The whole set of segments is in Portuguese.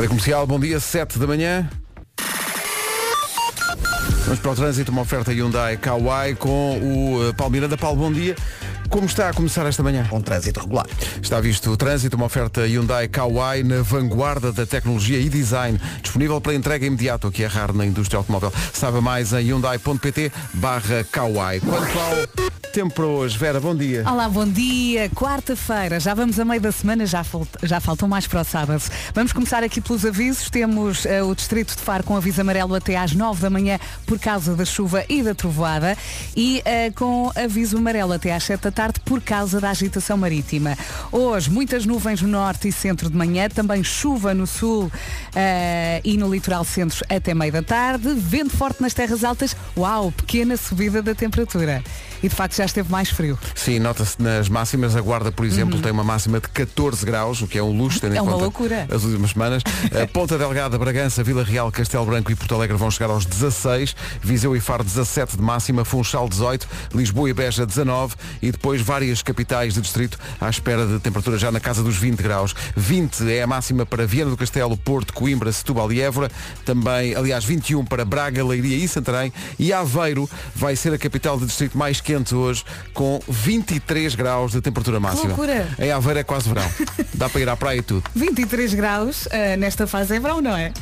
Rádio Comercial, bom dia, 7 da manhã. Vamos para o trânsito, uma oferta Hyundai Kauai com o uh, Paulo Miranda. Paulo, bom dia. Como está a começar esta manhã? Um trânsito regular. Está visto o trânsito, uma oferta Hyundai Kauai na vanguarda da tecnologia e design, disponível para entrega imediata, o que é raro na indústria automóvel. Saiba mais em hyundai.pt barra Kauai. Quanto ao tempo para hoje, Vera, bom dia. Olá, bom dia. Quarta-feira, já vamos a meio da semana, já, falta, já faltam mais para o sábado. Vamos começar aqui pelos avisos. Temos uh, o Distrito de Faro com aviso amarelo até às 9 da manhã por causa da chuva e da trovoada e uh, com aviso amarelo até às 7 da tarde por causa da agitação marítima. Hoje, muitas nuvens no norte e centro de manhã, também chuva no sul uh, e no litoral centro até meio da tarde, vento forte nas terras altas, uau, pequena subida da temperatura. E de facto já esteve mais frio. Sim, nota-se nas máximas. A Guarda, por exemplo, uhum. tem uma máxima de 14 graus, o que é um luxo, tendo é em uma conta loucura. as últimas semanas. A Ponta Delgada, Bragança, Vila Real, Castelo Branco e Porto Alegre vão chegar aos 16, Viseu e Faro 17 de máxima, Funchal 18, Lisboa e Beja 19 e depois várias capitais de distrito à espera de temperatura já na casa dos 20 graus. 20 é a máxima para Viana do Castelo, Porto, Coimbra, Setúbal e Évora. Também, aliás, 21 para Braga, Leiria e Santarém. E Aveiro vai ser a capital de distrito mais quente hoje, com 23 graus de temperatura máxima. loucura. Em Aveiro é quase verão. Dá para ir à praia e tudo. 23 graus, uh, nesta fase é verão, não é?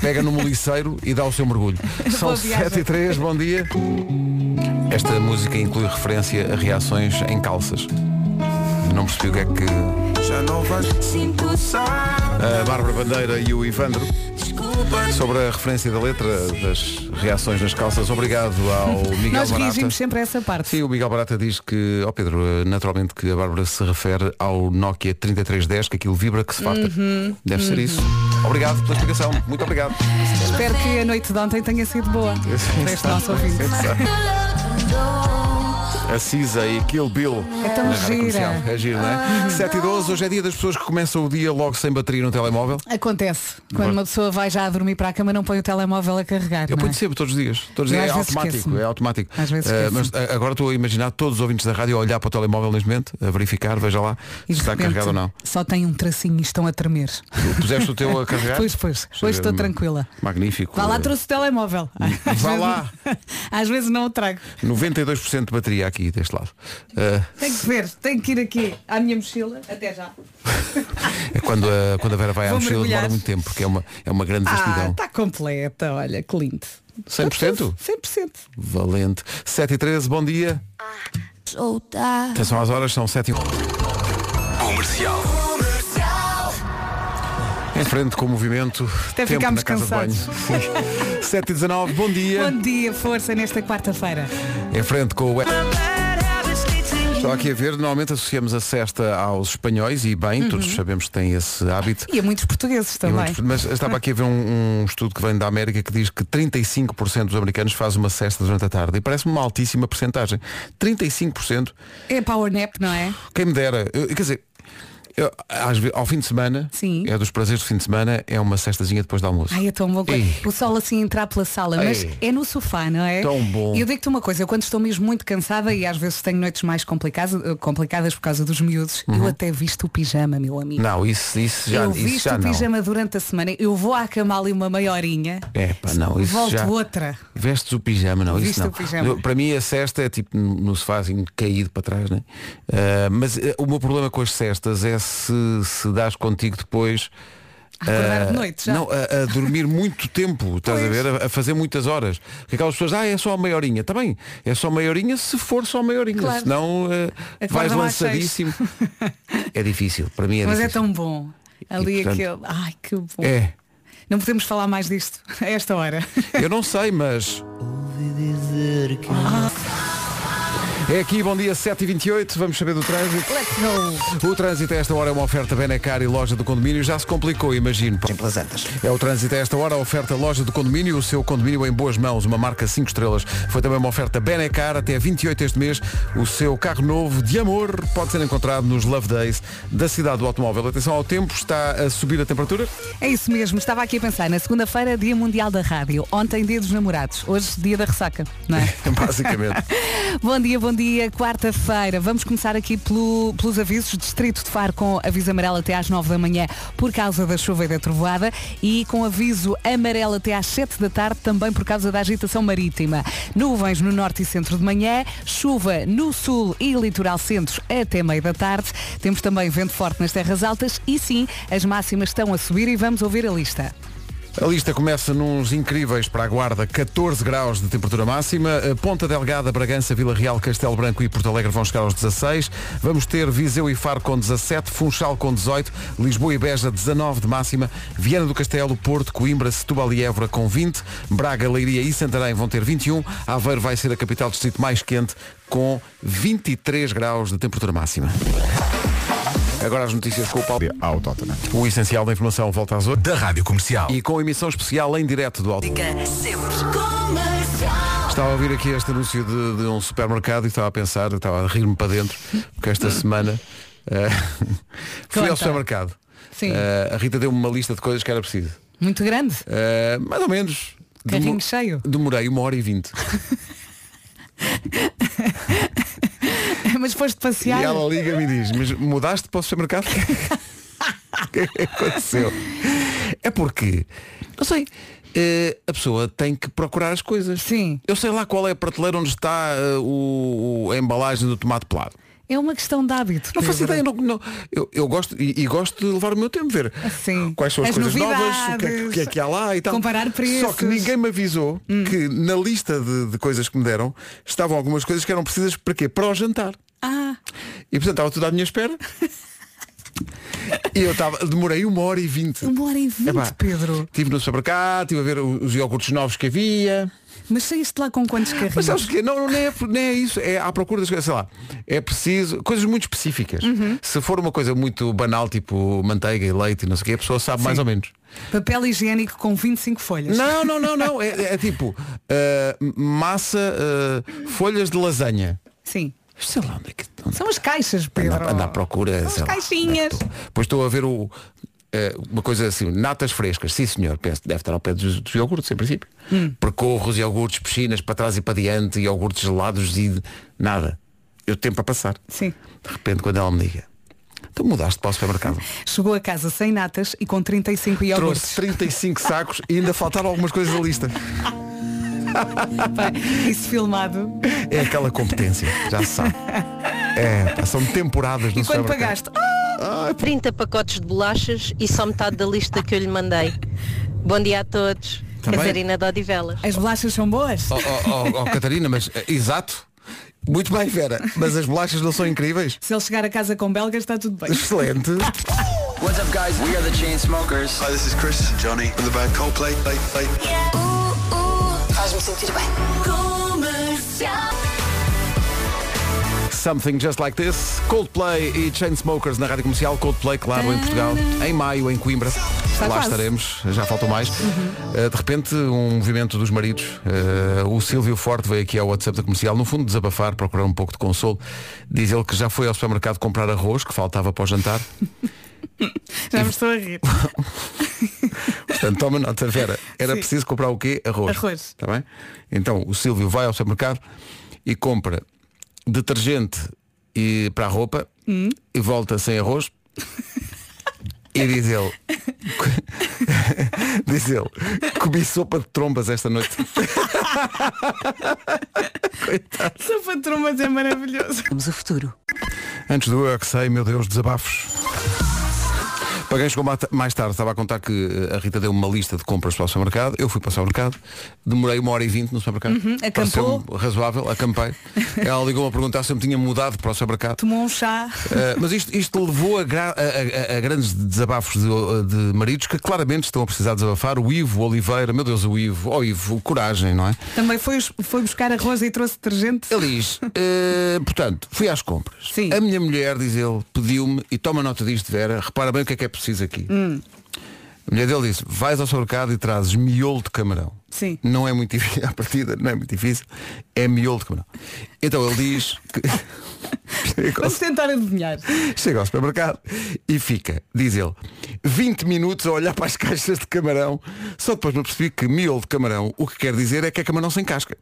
Pega no moliceiro e dá o seu mergulho. São 7 e 3, bom dia. Esta música inclui referência a reações em calças. Não percebi o que é que. Já não vais. A Bárbara Bandeira e o Ivandro. Sobre a referência da letra das reações nas calças, obrigado ao Miguel Nós Barata. reagimos sempre a essa parte. Sim, o Miguel Barata diz que, ó Pedro, naturalmente que a Bárbara se refere ao Nokia 3310, que aquilo vibra que se farta. Uhum, Deve ser isso. Obrigado pela explicação. Muito obrigado. Espero que a noite de ontem tenha sido boa. Para este nosso ouvinte. A Cisa e Kill Bill. É tão na gira. comercial. É giro, não é? 7 e 12, hoje é dia das pessoas que começam o dia logo sem bateria no telemóvel. Acontece. Quando uma pessoa vai já a dormir para a cama, não põe o telemóvel a carregar. Eu é? ponho sempre todos os dias. Todos os dias. É automático. É automático. Às vezes esqueço-me. mas eh, agora estou a imaginar todos os ouvintes da rádio a olhar para o telemóvel neste momento, a verificar, veja lá E se está carregado ou não. Só tem um tracinho e estão a tremer. Tu Puseste o teu a carregar? Pois, pois. Hoje ver. estou tranquila. Magnífico. Vá lá, Eh, trouxe o telemóvel. Vá lá. Às vezes não o trago. 92% de bateria aqui deste lado. Eh, Tenho que ver, tenho que ir aqui à minha mochila. Até já. é quando a, quando a Vera vai à Vou mochila mergulhar. demora muito tempo, porque é uma, é uma grande Ah, vastidão. está completa, olha, que lindo. 100%? 100%. Valente. 7 e 13, bom dia. Atenção às horas, são 7 e... Comercial. Em frente com o movimento. Até tempo ficámos na casa de cansados. banho. 7 e 19, bom dia. Bom dia, força nesta quarta-feira. Em frente com o... Estou aqui a ver, normalmente associamos a cesta aos espanhóis e bem, todos sabemos que têm esse hábito. E a muitos portugueses E também. muitos- Mas estava aqui a ver um, um estudo que vem da América que diz que 35% dos americanos fazem uma cesta durante a tarde. E parece-me uma altíssima porcentagem. 35%, É power nap, não é? quem me dera. Eu- quer dizer, eu, às ve- ao fim de semana, Sim. é dos prazeres do fim de semana, é uma cestazinha depois do almoço. Ai, é tão bom. Ei. O sol assim entrar pela sala, mas Ei. é no sofá, não é? Tão bom. E eu digo-te uma coisa, eu quando estou mesmo muito cansada e às vezes tenho noites mais complicadas, eh, complicadas por causa dos miúdos, eu até visto o pijama, meu amigo. Uhum. Não, isso, isso já, eu isso visto já o não. pijama durante a semana, eu vou à cama ali uma meia horinha, É pá, não, isso volto já... outra. Vestes o pijama, não, isso não. pijama. Para mim a cesta é tipo no sofá assim, caído para trás, né? Ah, mas eh, o meu problema com as cestas é se, se dás contigo depois. Acordar ah, de noite já. Não, a, a dormir muito tempo, estás a ver? A, a fazer muitas horas. Porque aquelas pessoas, ah, é só meia horinha. Está bem, é só meia horinha se for só meia horinha. Claro. Senão ah, vais lançadíssimo. é difícil, para mim é Mas é difícil. tão bom. Ali portanto, aquele. Ai, que bom. É. Não podemos falar mais disto a esta hora. Eu não sei, mas. É aqui, bom dia, 7h28, vamos saber do trânsito. Let's go. O trânsito a esta hora é uma oferta Benecar e loja do condomínio. Já se complicou, imagino. Simples antas. É o trânsito a esta hora, a oferta loja do condomínio, o seu condomínio em boas mãos, uma marca 5 estrelas. Foi também uma oferta Benecar até 28 este mês. O seu carro novo de amor pode ser encontrado nos Love Days da cidade do automóvel. Atenção ao tempo, está a subir a temperatura. É isso mesmo, estava aqui a pensar, na segunda-feira, Dia Mundial da Rádio. Ontem, Dia dos Namorados. Hoje, Dia da Ressaca, não é? Basicamente. Bom dia, bom dia. Quarta-feira. Vamos começar aqui pelo- pelos avisos. Distrito de Faro com aviso amarelo até às 9 da manhã por causa da chuva e da trovoada e com aviso amarelo até às 7 da tarde também por causa da agitação marítima. Nuvens no norte e centro de manhã, chuva no sul e litoral centros até meio da tarde. Temos também vento forte nas terras altas e sim, as máximas estão a subir e vamos ouvir a lista. A lista começa nos incríveis para a Guarda, 14 graus de temperatura máxima. A Ponta Delgada, Bragança, Vila Real, Castelo Branco e Porto Alegre vão chegar aos 16. Vamos ter Viseu e Faro com 17, Funchal com 18, Lisboa e Beja 19 de máxima, Viana do Castelo, Porto, Coimbra, Setúbal e Évora com 20, Braga, Leiria e Santarém vão ter 21, Aveiro vai ser a capital distrito mais quente com 23 graus de temperatura máxima. Agora as notícias com o Paulo. ao Tottenham. O essencial da informação volta às 8 Da Rádio Comercial. e com emissão especial em direto do Alto. Estava a ouvir aqui este anúncio de, de um supermercado e estava a pensar, estava a rir-me para dentro, porque esta semana eh, fui ao supermercado. Sim. Eh, a Rita deu-me uma lista de coisas que era preciso. Muito grande. Eh, mais ou menos. Carrinho Demo- cheio. Demorei uma hora e vinte. Mas foste passear. E ela liga-me e diz, mas mudaste para o supermercado? O que é que aconteceu? É porque, não sei, eh, a pessoa tem que procurar as coisas. Sim. Eu sei lá qual é a prateleira onde está eh, o, o- a embalagem do tomate pelado. É uma questão de hábito. Não faço ideia, não, não. Eu, eu gosto e, e gosto de levar o meu tempo ver Sim. quais são as, As coisas novas, o que, é, o que é que há lá e tal. comparar Só preços. Hum. que ninguém me avisou que na lista de, de coisas que me deram estavam algumas coisas que eram precisas para quê? Para o jantar. Ah, E portanto estava tudo à minha espera. e eu estava, demorei uma hora e vinte. uma hora e vinte, Epá, Pedro. Estive no supermercado, estive a ver os iogurtes novos que havia. Mas saíste lá com quantos carrinhos? Mas sabes o quê? Não, não, nem é, nem é isso. É à procura das coisas, sei lá. É preciso coisas muito específicas. Uhum. Se for uma coisa muito banal, tipo manteiga e leite e não sei o quê, a pessoa sabe mais ou menos. Papel higiênico com 25 folhas. Não, não, não, não. É, é tipo ah, massa, ah, folhas de lasanha. Sim. Sei lá onde é que São as caixas, Pedro. anda, anda à procura. São as lá. caixinhas. Depois estou a ver o, uma coisa assim, natas frescas. Sim senhor, penso deve estar ao pé dos, dos iogurtes, em princípio. Hum. Percorro os iogurtes, piscinas para trás e para diante, iogurtes gelados e nada. Eu tempo a passar. Sim. De repente quando ela me diga, tu mudaste para o supermercado. Chegou a casa sem natas e com 35 iogurtes. Trouxe 35 sacos e ainda faltaram algumas coisas da lista. Pá, Isso filmado. É aquela competência, já se sabe. É, são temporadas no E quando supermercado. Pagaste? 30 pacotes de bolachas e só metade da lista que eu lhe mandei. Bom dia a todos. Tá. Catarina de Odivelas. As bolachas são boas? Oh, oh, oh, oh, Catarina, mas eh, exato. Muito bem, Vera. Mas as bolachas não são incríveis? Se ele chegar a casa com belgas está tudo bem. Excelente. What's up, guys? We are the Chainsmokers. Hi, this is Chris Johnny from the band Coldplay. Play, play. Faz-me sentir bem. Something Just Like This, Coldplay e Chainsmokers na Rádio Comercial, Coldplay, claro, em Portugal, em maio, em Coimbra. Lá quase. estaremos, já faltam mais. Uh, de repente, um movimento dos maridos. Uh, o Silvio Forte veio aqui ao WhatsApp da Comercial, no fundo desabafar, procurar um pouco de consolo. Diz ele que já foi ao supermercado comprar arroz, que faltava para o jantar. Já me estou a rir. Portanto, toma nota, Vera. Era Sim. preciso comprar o quê? Arroz. Arroz. Está bem? Então, o Silvio vai ao supermercado e compra detergente e para a roupa Hum. e volta sem arroz. E diz ele, diz ele, comi sopa de trombas esta noite. Sopa de trombas é maravilhoso. Temos o futuro. Antes do eu é que sei, meu Deus, desabafos. Para quem chegou ma- mais tarde, estava a contar que eh, a Rita deu uma lista de compras para o supermercado. Eu fui para o supermercado, demorei uma hora e vinte no supermercado. Uhum, acampou. Razoável, acampei. Ela ligou-me a perguntar se eu me tinha mudado para o supermercado. Tomou um chá. Uh, mas isto, isto levou a, gra- a- a- a grandes desabafos de, de maridos que claramente estão a precisar desabafar. O Ivo Oliveira, meu Deus, o Ivo, oh Ivo, coragem, não é? Também foi, foi buscar arroz e trouxe detergente. Ele diz, eh, portanto, fui às compras. Sim. A minha mulher, diz ele, pediu-me, e toma nota disto, Vera, repara bem o que é que é preciso aqui. Hum. A mulher dele disse, vais ao supermercado e trazes miolo de camarão. Sim. não é muito difícil, à partida não é muito difícil, é miolo de camarão. Então ele diz que Vamos tentar adivinhar. chega ao supermercado e fica, diz ele, 20 minutos a olhar para as caixas de camarão, só depois me percebi que miolo de camarão, o que quer dizer é que é camarão sem casca.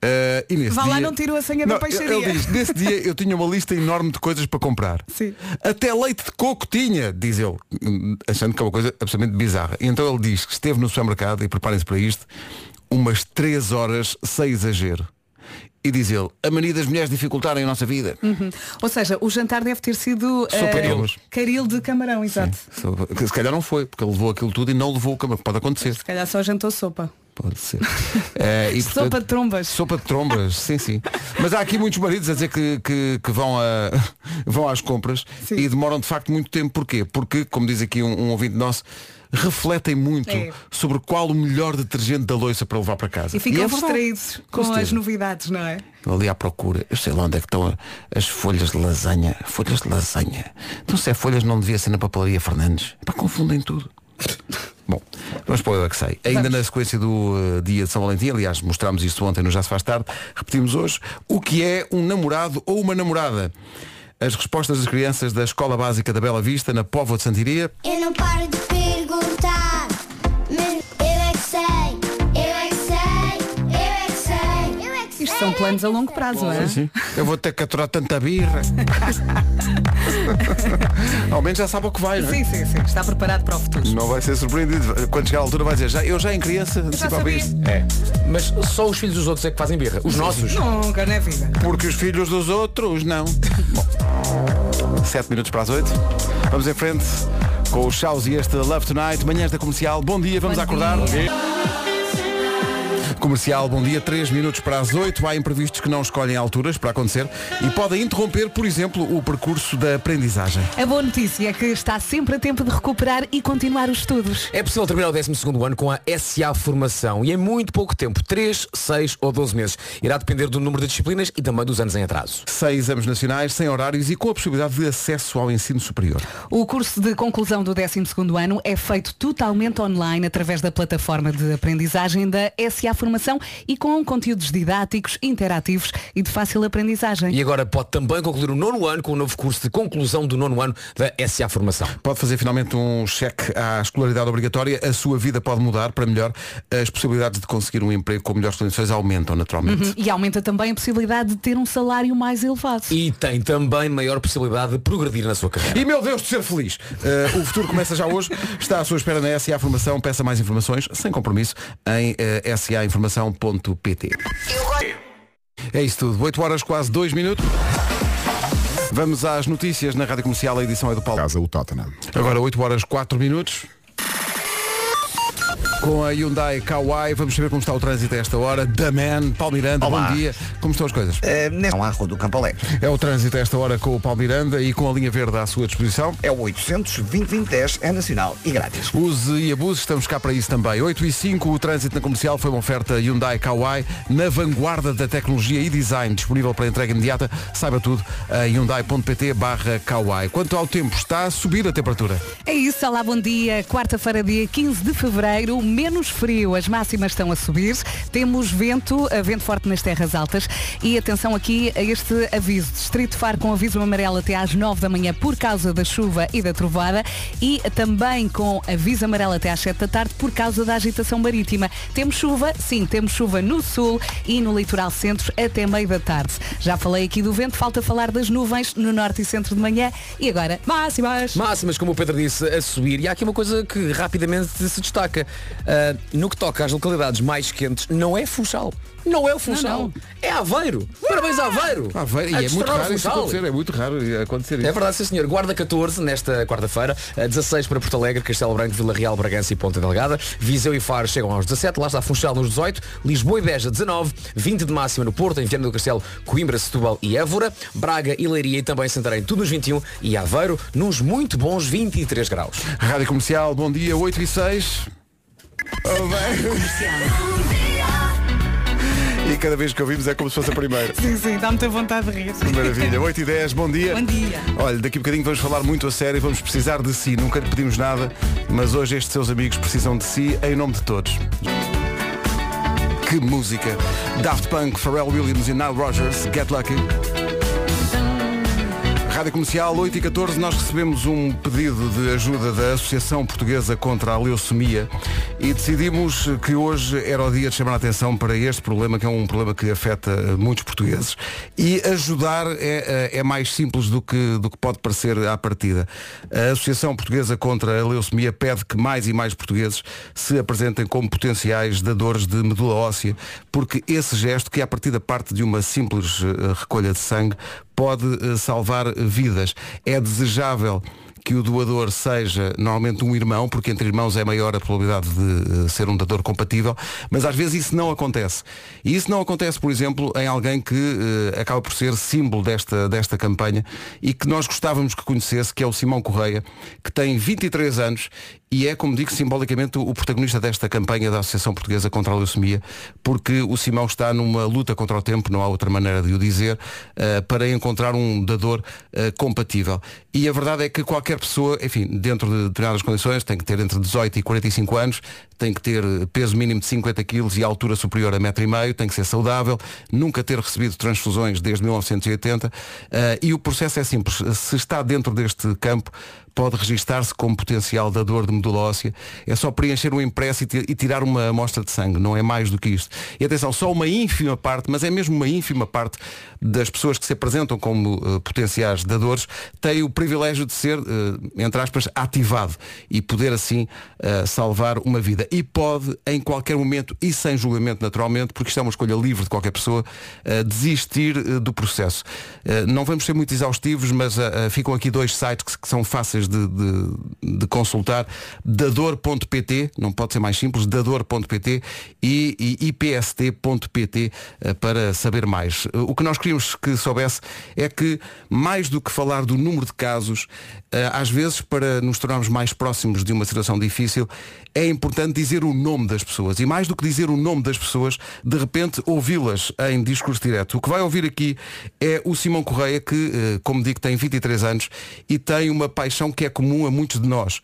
Eh, e nesse Hum. Vá lá, dia- não tirou a senha da peixaria. Ele diz, nesse dia eu tinha uma lista enorme de coisas para comprar. Sim. Até leite de coco tinha, diz ele, hum, achando que é uma coisa absolutamente bizarra. E então ele diz que esteve no supermercado, e preparem-se para isto, umas 3 horas sem exagero. E diz ele, a mania das mulheres dificultarem a nossa vida. Ou seja, o jantar deve ter sido carolas. caril de camarão, exato. Se se calhar não foi, porque ele levou aquilo tudo e não levou o camarão. Pode acontecer. Se calhar só jantou sopa. Pode ser. Eh, e, Sopa de trombas. Sopa de trombas, sim, sim. Mas há aqui muitos maridos a dizer que, que, que vão, a, vão às compras Sim. e demoram de facto muito tempo. Porquê? Porque, como diz aqui um, um ouvinte nosso, refletem muito É. sobre qual o melhor detergente da loiça para levar para casa. E ficam é distraídos com certeza. as novidades, não é? Ali à procura. Eu sei lá onde é que estão as folhas de lasanha. Folhas de lasanha. Então se é folhas não devia ser na papelaria Fernandes. Pá, confundem tudo. Bom, vamos para o Eu é que sei. Ainda na sequência do eh, dia de São Valentim, aliás, mostramos isto ontem no Já se faz tarde, repetimos hoje, o que é um namorado ou uma namorada? As respostas das crianças da Escola Básica da Bela Vista, na Póvoa de Santiria. Eu não paro de são planos a longo prazo, não é? Sim. Eu vou ter que aturar tanta birra. Ao menos já sabe o que vai, não é? Sim, sim, sim. Está preparado para o futuro. Não vai ser surpreendido. Quando chegar à altura vai dizer, já, eu já em criança antecipava isto. É. Mas só os filhos dos outros é que fazem birra. Os nossos. Nunca na vida. Porque os filhos dos outros não. Bom, sete minutos para as oito. Vamos em frente com os Chaus e este Love Tonight, manhãs da comercial. Bom dia, vamos Bom acordar. dia. Comercial, bom dia, 3 minutos para as 8. Há imprevistos que não escolhem alturas para acontecer e podem interromper, por exemplo, o percurso da aprendizagem. A boa notícia é que está sempre a tempo de recuperar e continuar os estudos. É possível terminar o 12 ano com a SA Formação e em muito pouco tempo, 3, 6 ou 12 meses. Irá depender do número de disciplinas e também dos anos em atraso. Sem exames nacionais, sem horários e com a possibilidade de acesso ao ensino superior. O curso de conclusão do 12º ano é feito totalmente online através da plataforma de aprendizagem da SA Formação e com conteúdos didáticos, interativos e de fácil aprendizagem. E agora pode também concluir o nono ano com o novo curso de conclusão do nono ano da SA Formação. Pode fazer finalmente um cheque à escolaridade obrigatória, a sua vida pode mudar para melhor, as possibilidades de conseguir um emprego com melhores condições aumentam naturalmente. Uhum. E aumenta também a possibilidade de ter um salário mais elevado. E tem também maior possibilidade de progredir na sua carreira. E meu Deus de ser feliz! Uh, o futuro começa já hoje, está à sua espera na SA Formação, peça mais informações, sem compromisso, em uh, sainformação.pt. É isso tudo, 8 horas quase 2 minutos. Vamos às notícias na Rádio Comercial, a edição é do Paulo. Casa o Tottenham. Agora 8 horas 4 minutos. Com a Hyundai Kauai, vamos saber como está o trânsito a esta hora. Da Man, Paulo Miranda, Olá. bom dia. Como estão as coisas? Uh, neste à rua do Campo Alegre. É o trânsito a esta hora com o Paulo Miranda e com a linha verde à sua disposição. É o 800 2010 é nacional e grátis. Use e abuse, estamos cá para isso também. 8 e 5, o trânsito na comercial foi uma oferta Hyundai Kauai, na vanguarda da tecnologia e design, disponível para entrega imediata. Saiba tudo em hyundai.pt barra Kauai. Quanto ao tempo, está a subir a temperatura. É isso, olá, bom dia. Quarta-feira, dia 15 de fevereiro, menos frio, as máximas estão a subir. Temos vento, eh, vento forte nas terras altas. E atenção aqui a este aviso. Distrito Faro com aviso amarelo até às 9 da manhã por causa da chuva e da trovada. E também com aviso amarelo até às 7 da tarde por causa da agitação marítima. Temos chuva, sim, temos chuva no sul e no litoral centro até meio da tarde. Já falei aqui do vento, falta falar das nuvens no norte e centro de manhã. E agora, máximas. Máximas, como o Pedro disse, a subir. E há aqui uma coisa que rapidamente se destaca. Ah, no que toca às localidades mais quentes, não é Funchal. Não é o Funchal. Não, não. É Aveiro. Parabéns Aveiro. Aveiro, A e é muito raro isso acontecer, é muito raro acontecer isso. É verdade, sim senhor. Guarda 14 nesta quarta-feira, eh, 16 para Porto Alegre, Castelo Branco, Vila Real, Bragança e Ponta Delgada. Viseu e Faro chegam aos 17, lá está Funchal nos 18, Lisboa e Beja 19, 20 de máxima no Porto, em Viana do Castelo, Coimbra, Setúbal e Évora, Braga e Leiria e também Santarém, tudo nos 21 e Aveiro nos muito bons 23 graus. Rádio Comercial, bom dia, 8 e 6. Oh, bem. E cada vez que ouvimos é como se fosse a primeira. Sim, sim, dá muita vontade de rir. Maravilha, 8 e 10, bom dia. Bom dia. Olha, daqui a bocadinho vamos falar muito a sério, vamos precisar de si. Nunca lhe pedimos nada, mas hoje estes seus amigos precisam de si em nome de todos. Que música. Daft Punk, Pharrell Williams e Nile Rogers, Get Lucky. Rádio Comercial 8 e 14 nós recebemos um pedido de ajuda da Associação Portuguesa contra a Leucemia e decidimos que hoje era o dia de chamar a atenção para este problema, que é um problema que afeta muitos portugueses. E ajudar é, é mais simples do que, do que pode parecer à partida. A Associação Portuguesa contra a Leucemia pede que mais e mais portugueses se apresentem como potenciais dadores de medula óssea, porque esse gesto, que é a partida parte de uma simples eh, recolha de sangue, pode eh, salvar vidas. É desejável que o doador seja normalmente um irmão, porque entre irmãos é maior a probabilidade de uh, ser um dador compatível, mas às vezes isso não acontece. E isso não acontece, por exemplo, em alguém que uh, acaba por ser símbolo desta, desta campanha e que nós gostávamos que conhecesse, que é o Simão Correia, que tem 23 anos e é, como digo, simbolicamente o protagonista desta campanha da Associação Portuguesa contra a Leucemia, porque o Simão está numa luta contra o tempo, não há outra maneira de o dizer, uh, para encontrar um dador uh, compatível. E a verdade é que qualquer pessoa, enfim, dentro de determinadas condições, tem que ter entre 18 e 45 anos, tem que ter peso mínimo de 50 kg e altura superior a metro e meio, tem que ser saudável, nunca ter recebido transfusões desde 1980 uh, e o processo é simples. Se está dentro deste campo, pode registar-se como potencial dador de medula óssea. É só preencher um impresso e tirar uma amostra de sangue, não é mais do que isto. E atenção, só uma ínfima parte, mas é mesmo uma ínfima parte das pessoas que se apresentam como uh, potenciais dadores, tem o privilégio de ser, uh, entre aspas, ativado e poder assim uh, salvar uma vida. E pode, em qualquer momento e sem julgamento naturalmente, porque isto é uma escolha livre de qualquer pessoa, desistir do processo. não vamos ser muito exaustivos, mas ficam aqui dois sites que, que são fáceis de, de, de consultar, dador.pt, não pode ser mais simples, dador.pt e, e ipst.pt para saber mais. O que nós queríamos que soubesse é que, mais do que falar do número de casos, às vezes, para nos tornarmos mais próximos de uma situação difícil, é importante dizer o nome das pessoas. E mais do que dizer o nome das pessoas, de repente ouvi-las em discurso direto. O que vai ouvir aqui é o Simão Correia, que, como digo, tem 23 anos e tem uma paixão que é comum a muitos de nós.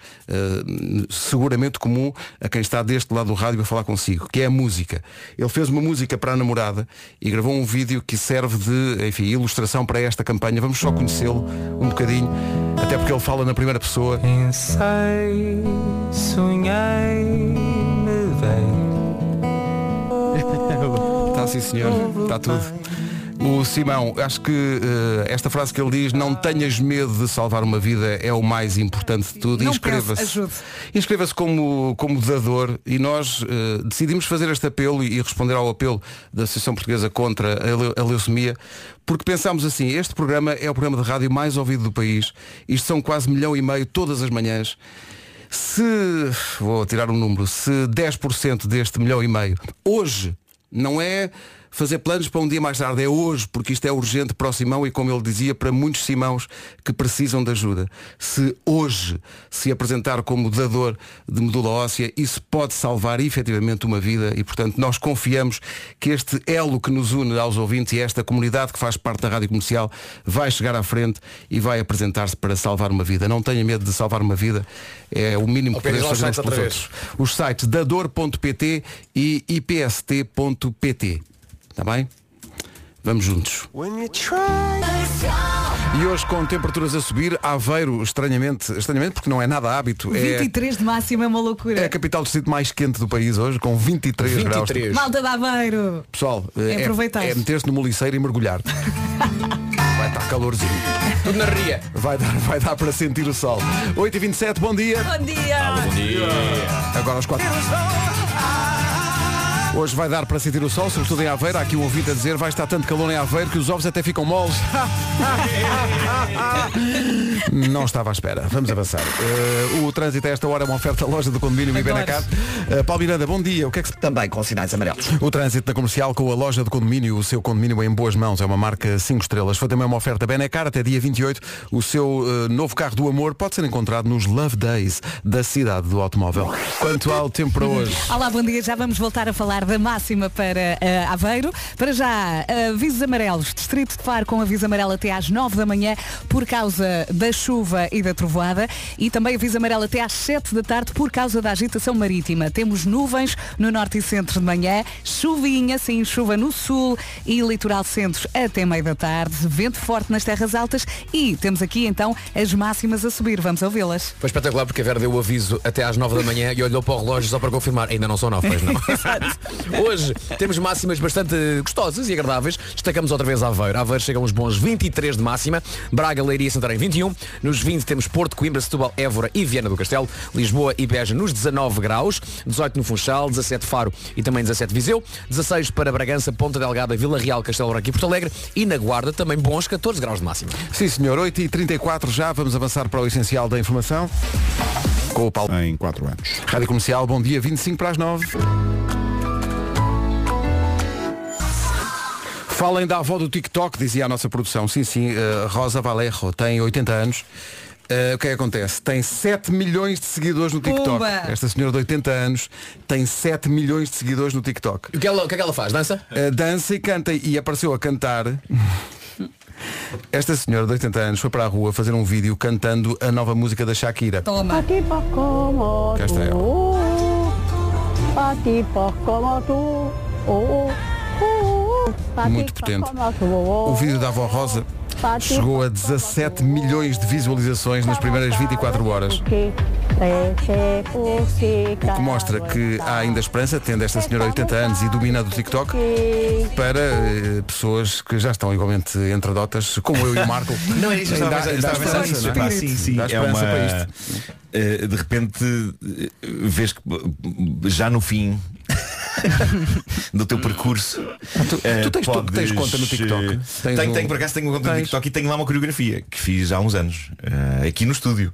seguramente comum a quem está deste lado do rádio a falar consigo, que é a música. Ele fez uma música para a namorada e gravou um vídeo que serve de, enfim, ilustração para esta campanha. Vamos só conhecê-lo um bocadinho, até porque ele fala na primeira pessoa. Pensei, sonhei, sim senhor, está tudo. O Simão, acho que uh, esta frase que ele diz, não tenhas medo de salvar uma vida, é o mais importante de tudo. Inscreva-se. Inscreva-se como, como dador e nós uh, decidimos fazer este apelo e, e, responder ao apelo da Associação Portuguesa contra a, leu a leucemia, porque pensámos assim, este programa é o programa de rádio mais ouvido do país, isto são quase milhão e meio todas as manhãs. Se, vou tirar um número, se 10% deste milhão e meio, hoje, não é fazer planos para um dia mais tarde, é hoje, porque isto é urgente para o Simão e, como ele dizia, para muitos Simãos que precisam de ajuda. Se hoje se apresentar como dador de medula óssea, isso pode salvar efetivamente uma vida e, portanto, nós confiamos que este elo que nos une aos ouvintes e esta comunidade que faz parte da Rádio Comercial vai chegar à frente e vai apresentar-se para salvar uma vida. Não tenha medo de salvar uma vida, é o mínimo que podemos fazer uns pelos outros. Os sites dador.pt e ipst.pt. Está bem? Vamos juntos. E hoje com temperaturas a subir, Aveiro, estranhamente, estranhamente porque não é nada hábito. 23 é, de máxima é uma loucura. É a capital do distrito mais quente do país hoje, com 23, 23. graus. Malta de Aveiro. Pessoal, é, aproveitar. é, é meter-se no moliceiro e mergulhar. Vai estar calorzinho. Tudo na ria. Vai dar, vai dar para sentir o sol. 8h27, bom dia. Bom dia. bom dia. Agora às 4 Hoje vai dar para sentir o sol, sobretudo em Aveiro. Há aqui um ouvinte a dizer, vai estar tanto calor em Aveiro que os ovos até ficam moles. Não estava à espera. Vamos avançar. Uh, o trânsito a esta hora é uma oferta à loja do condomínio Ibenacar. Uh, Paulo Miranda, bom dia. O que é que se... Também com sinais amarelos. O trânsito na comercial com a loja do condomínio, o seu condomínio em boas mãos. É uma marca 5 estrelas. Foi também uma oferta Benacar até dia 28. O seu uh, novo carro do amor pode ser encontrado nos Love Days da cidade do automóvel. Quanto ao tempo para hoje. Olá, bom dia. Já vamos voltar a falar tarde, a máxima para eh, Aveiro. Para já, avisos amarelos. Distrito de Faro com aviso amarelo até às 9 da manhã por causa da chuva e da trovoada. E também aviso amarelo até às 7 da tarde por causa da agitação marítima. Temos nuvens no norte e centro de manhã, chuvinha, sim, chuva no sul e litoral centro até meio da tarde, vento forte nas terras altas e temos aqui então as máximas a subir. Vamos ouvi-las. Foi espetacular porque a Vera deu o aviso até às 9 da manhã e olhou para o relógio só para confirmar. Ainda não são 9, pois não. Hoje temos máximas bastante gostosas e agradáveis. Destacamos outra vez Aveiro. Aveiro chega a uns bons 23 de máxima. Braga, Leiria e Santarém 21. Nos 20 temos Porto, Coimbra, Setúbal, Évora e Viana do Castelo. Lisboa e Beja nos 19 graus. 18 no Funchal, 17 Faro e também 17 Viseu. 16 para Bragança, Ponta Delgada, Vila Real, Castelo Branco e Porto Alegre. E na Guarda também bons 14 graus de máxima. Sim, senhor. 8h34 já. Vamos avançar para o essencial da informação. Com o Paulo. Em 4 anos. Rádio Comercial, bom dia, 25 para as 9. Falem da avó do TikTok, dizia a nossa produção. Sim, sim, eh, Rosa Valerro tem 80 anos. Eh, o que é que acontece? Tem 7 milhões de seguidores no TikTok. Pumba! Esta senhora de 80 anos tem 7 milhões de seguidores no TikTok. E o que, ela, o que é que ela faz? Dança? Uh, dança e canta e apareceu a cantar. Esta senhora de 80 anos foi para a rua fazer um vídeo cantando a nova música da Shakira. Toma. Cá está ela. Muito potente. O vídeo da avó Rosa chegou a 17 milhões de visualizações nas primeiras 24 horas. O que mostra que há ainda esperança, tendo esta senhora 80 anos e dominando o TikTok, para eh, pessoas que já estão igualmente entradotas, como eu e o Marco. Não é isso, Ainda estava, ainda estava é? Sim, sim, Dá é esperança uma... para isto. eh, de repente eh, vês que já no fim do teu percurso eh, tu tens- tu podes, tens conta no TikTok? eh, Tens tenho, um- tenho, por acaso tenho uma conta no Tens? TikTok e tenho lá uma coreografia que fiz há uns anos eh, aqui no estúdio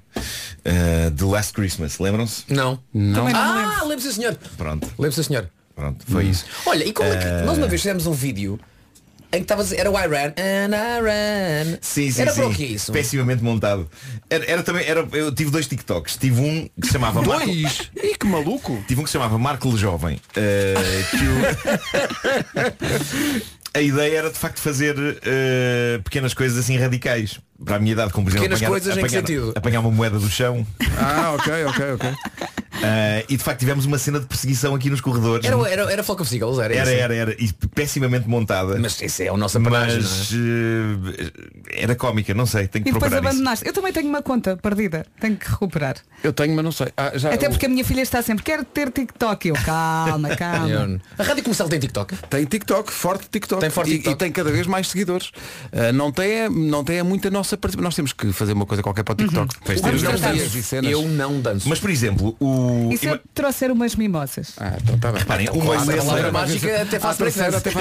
eh, The Last Christmas, lembram-se? Não. Não. Ah, lembro-se, senhor. Pronto, Lembro-se, senhor. pronto, foi Hum. isso Olha, e como é que Eh, nós uma vez fizemos um vídeo em que era o I ran and I ran. Sim, sim, era sim. para o que isso? Pessimamente montado. Era, era também, era, eu tive dois TikToks. Tive um que se chamava Marco, Dois! Ih, que maluco! tive um que se chamava Marco Jovem. eh, que o- A ideia era de facto fazer eh, pequenas coisas assim radicais. Para a minha idade, como por exemplo Pequenas apanhar, coisas em que apanhar, sentido? apanhar uma moeda do chão. Ah, ok, ok, ok. Eh, e de facto tivemos uma cena de perseguição aqui nos corredores. Era, era, era Flock of Seagulls, era era, isso? era, era. E pessimamente montada. Mas isso é a nossa panagem, Mas eh, era cómica, não sei, tenho que E depois procurar isso. abandonaste. Eu também tenho uma conta perdida. Tenho que recuperar. Eu tenho, mas não sei. Ah, já, Até porque a minha filha está sempre, quero ter TikTok. Eu, calma, é? calma. A Rádio Comercial tem TikTok? Tem TikTok, forte TikTok. Tem forte E-. E, tem cada vez mais seguidores. Ah, não, tem, não tem muita nossa participação. Nós temos que fazer uma coisa qualquer para o TikTok. Temos, não. Eu não danço. Mas por exemplo, o. E se eu trouxer umas mimosas? Ah, então está bem. Reparem, uma lenda, mágica até faz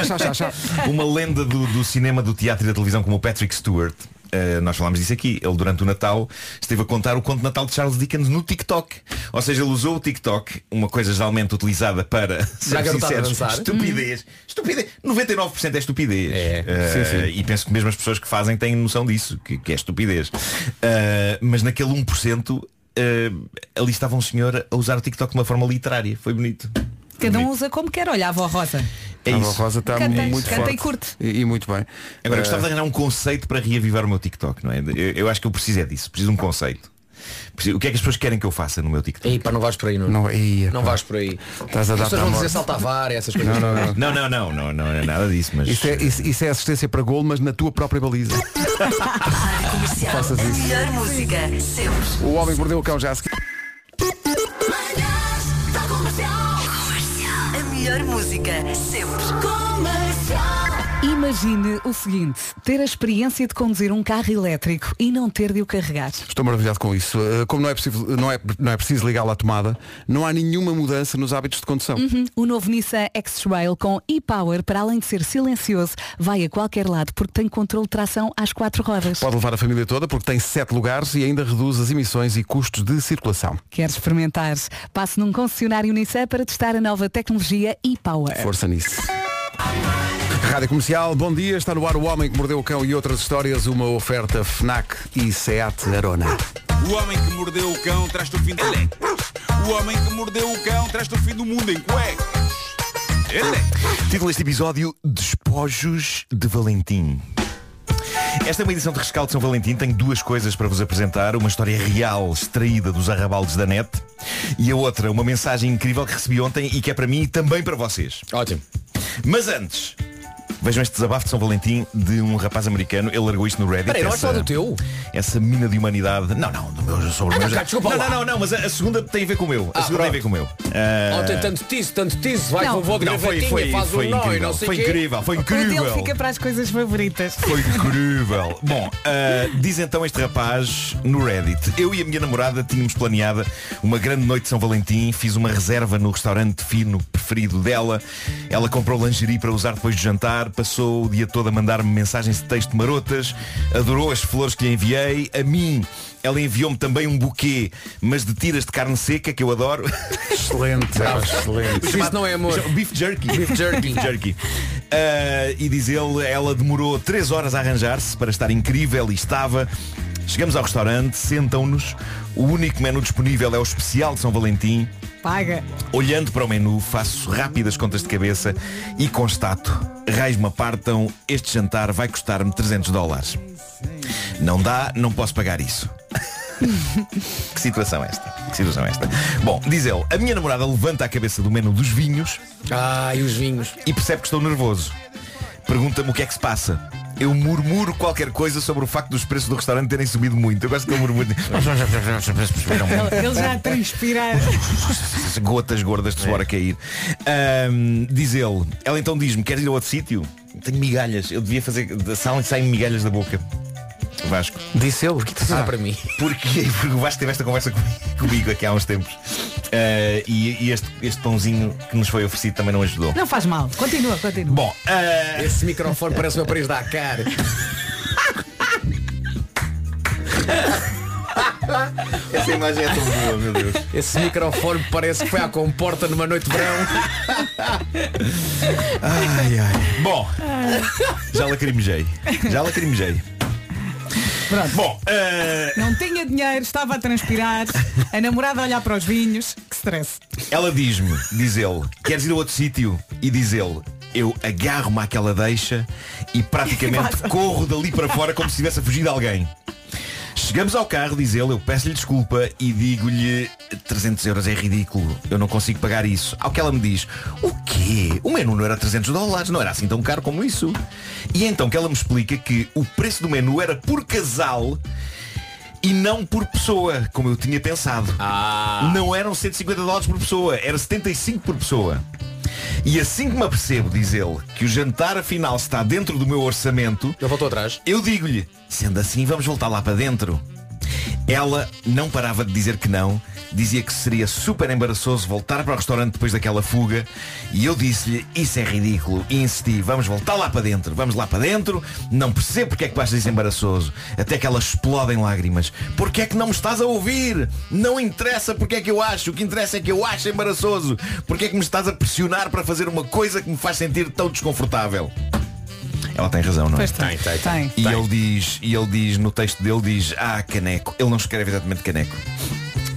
chá, chá. uma lenda do, do cinema, do teatro e da televisão como o Patrick Stewart. Eh, nós falámos disso aqui. Ele durante o Natal esteve a contar o conto de Natal de Charles Dickens no TikTok. Ou seja, ele usou o TikTok, uma coisa geralmente utilizada para ser sinceros, estupidez. Estupidez. 99% é estupidez. É. Eh, Sim, sim. E penso que mesmo as pessoas que fazem têm noção disso, que, que é estupidez. Eh, mas naquele 1%, eh, ali estava um senhor a usar o TikTok de uma forma literária. Foi bonito. Cada um usa como quer. Olha, a avó Rosa. É a avó isso. Rosa está Canta- muito canta forte. e curte. E, e muito bem. Agora Ah, gostava de arranjar um conceito para reavivar o meu TikTok, não é? Eu, eu acho que eu preciso é disso, preciso de um conceito. O que é que as pessoas querem que eu faça no meu TikTok? Ei, pá, não vais por aí, não. Não, ia, Não vais por aí. Estás a As dar pessoas para a vão dizer saltavar e essas coisas. Não, não, não. Não, não, não, não, não é nada disso, mas. Isso é, isso, isso é assistência para golo, mas na tua própria baliza. Faças A isso. melhor música sempre. O homem mordeu o cão já a seguir. Melhor música sempre. Comercial. Imagine o seguinte, ter a experiência de conduzir um carro elétrico e não ter de o carregar. Estou maravilhado com isso. Uh, Como não é, possível, não, é, não é preciso ligá-la à tomada, não há nenhuma mudança nos hábitos de condução. Uhum. O novo Nissan X-Trail com e-Power, para além de ser silencioso, vai a qualquer lado porque tem controle de tração às quatro rodas. Pode levar a família toda porque tem sete lugares e ainda reduz as emissões e custos de circulação. Quer experimentar? Passe num concessionário Nissan para testar a nova tecnologia e-Power. Força nisso. Rádio Comercial, bom dia. Está no ar o Homem que Mordeu o Cão e outras histórias. Uma oferta FNAC e SEAT Arona. O homem que mordeu o cão traz-te o fim da O homem que mordeu o cão traz-te o fim do mundo em cuecas. Título deste episódio Despojos de Valentim. Esta é uma edição de Rescaldo de São Valentim. Tenho duas coisas para vos apresentar. Uma história real extraída dos arrabaldes da net e a outra, uma mensagem incrível que recebi ontem e que é para mim e também para vocês. Ótimo. Mas antes, vejam este desabafo de São Valentim de um rapaz americano. Ele largou isto no Reddit. Peraí, não essa- falar do teu? Essa mina de humanidade. Não, não, do meu, sobre o Ah, meu não, já- desculpa não, não, não, não, mas a, a segunda tem a ver com o meu. A Ah, segunda tem a ver pronto. com o meu. Ah, Ontem tanto tiso, tanto tiso, vai Não. com o voo de não, foi, foi, faz foi um nó incrível. não sei Foi quê. incrível, foi O incrível. fica para as coisas favoritas. Foi incrível. Bom, ah, diz então este rapaz no Reddit. Eu e a minha namorada tínhamos planeada uma grande noite de São Valentim. Fiz uma reserva no restaurante fino preferido dela. Ela comprou lingerie para usar depois do jantar. Passou o dia todo a mandar-me mensagens de texto marotas. Adorou as flores que lhe enviei. A mim, ela enviou-me também um buquê, mas de tiras de carne seca, que eu adoro. Excelente, é, excelente. Isso não é amor. Beef jerky. Beef jerky. Beef jerky. Ah, e diz ele, ela demorou 3 horas a arranjar-se para estar incrível e estava. Chegamos ao restaurante, sentam-nos. O único menu disponível é o especial de São Valentim. Paga. Olhando para o menu, faço rápidas contas de cabeça e constato, raios me apartam, este jantar vai custar-me 300 dólares. Não dá, não posso pagar isso. que situação é esta? Que situação é esta? Bom, diz ele, a minha namorada levanta a cabeça do menu dos vinhos Ah, e os vinhos. e percebe que estou nervoso. Pergunta-me o que é que se passa. Eu murmuro qualquer coisa sobre o facto dos preços do restaurante terem subido muito. Eu gosto que ele murmure. Ele, já a transpirar. Gotas gordas de suor a cair. Ahm, diz ele, ela então diz-me, queres ir a outro sítio? Tenho migalhas, eu devia fazer. Saem, saem migalhas da boca. Vasco. Disse ele. Que Ah, para mim. Porque, porque o Vasco teve esta conversa comigo, comigo aqui há uns tempos. Ah, e e este, este pãozinho que nos foi oferecido também não ajudou. Não faz mal. Continua, continua. Bom, ah, Esse microfone parece uma Paris da cara. essa imagem é tão boa, meu Deus. Esse microfone parece que foi à comporta numa noite de verão. Ai, ai. Bom, já lacrimejei. Já lacrimejei. Pronto. Bom, ah, Não tinha dinheiro, estava a transpirar. A namorada a olhar para os vinhos. Que stress. ela diz-me, diz ele, queres ir a outro sítio? E diz ele, eu agarro-me àquela deixa e praticamente corro dali para fora como se estivesse a fugir de alguém. Chegamos ao carro, diz ele, eu peço-lhe desculpa e digo-lhe 300 euros é ridículo, eu não consigo pagar isso. Ao que ela me diz, o quê? O menu não era 300 dólares, não era assim tão caro como isso. E então que ela me explica que o preço do menu era por casal e não por pessoa, como eu tinha pensado. Não eram 150 dólares por pessoa, era 75 por pessoa. E assim que me apercebo, diz ele, que o jantar afinal está dentro do meu orçamento, Ele voltou atrás. eu digo-lhe, sendo assim, vamos voltar lá para dentro. Ela não parava de dizer que não, dizia que seria super embaraçoso voltar para o restaurante depois daquela fuga e eu disse-lhe, isso é ridículo e insisti, vamos voltar lá para dentro, vamos lá para dentro, não percebo porque é que vais isso embaraçoso, até que ela explode em lágrimas. Porque é que não me estás a ouvir? Não interessa porque é que eu acho, o que interessa é que eu acho embaraçoso. Porque é que me estás a pressionar para fazer uma coisa que me faz sentir tão desconfortável? Ela tem razão, não é? Pois tem. Tem, tem, tem. E ele diz, e ele diz no texto dele diz, ah, caneco. Ele não escreve exatamente caneco.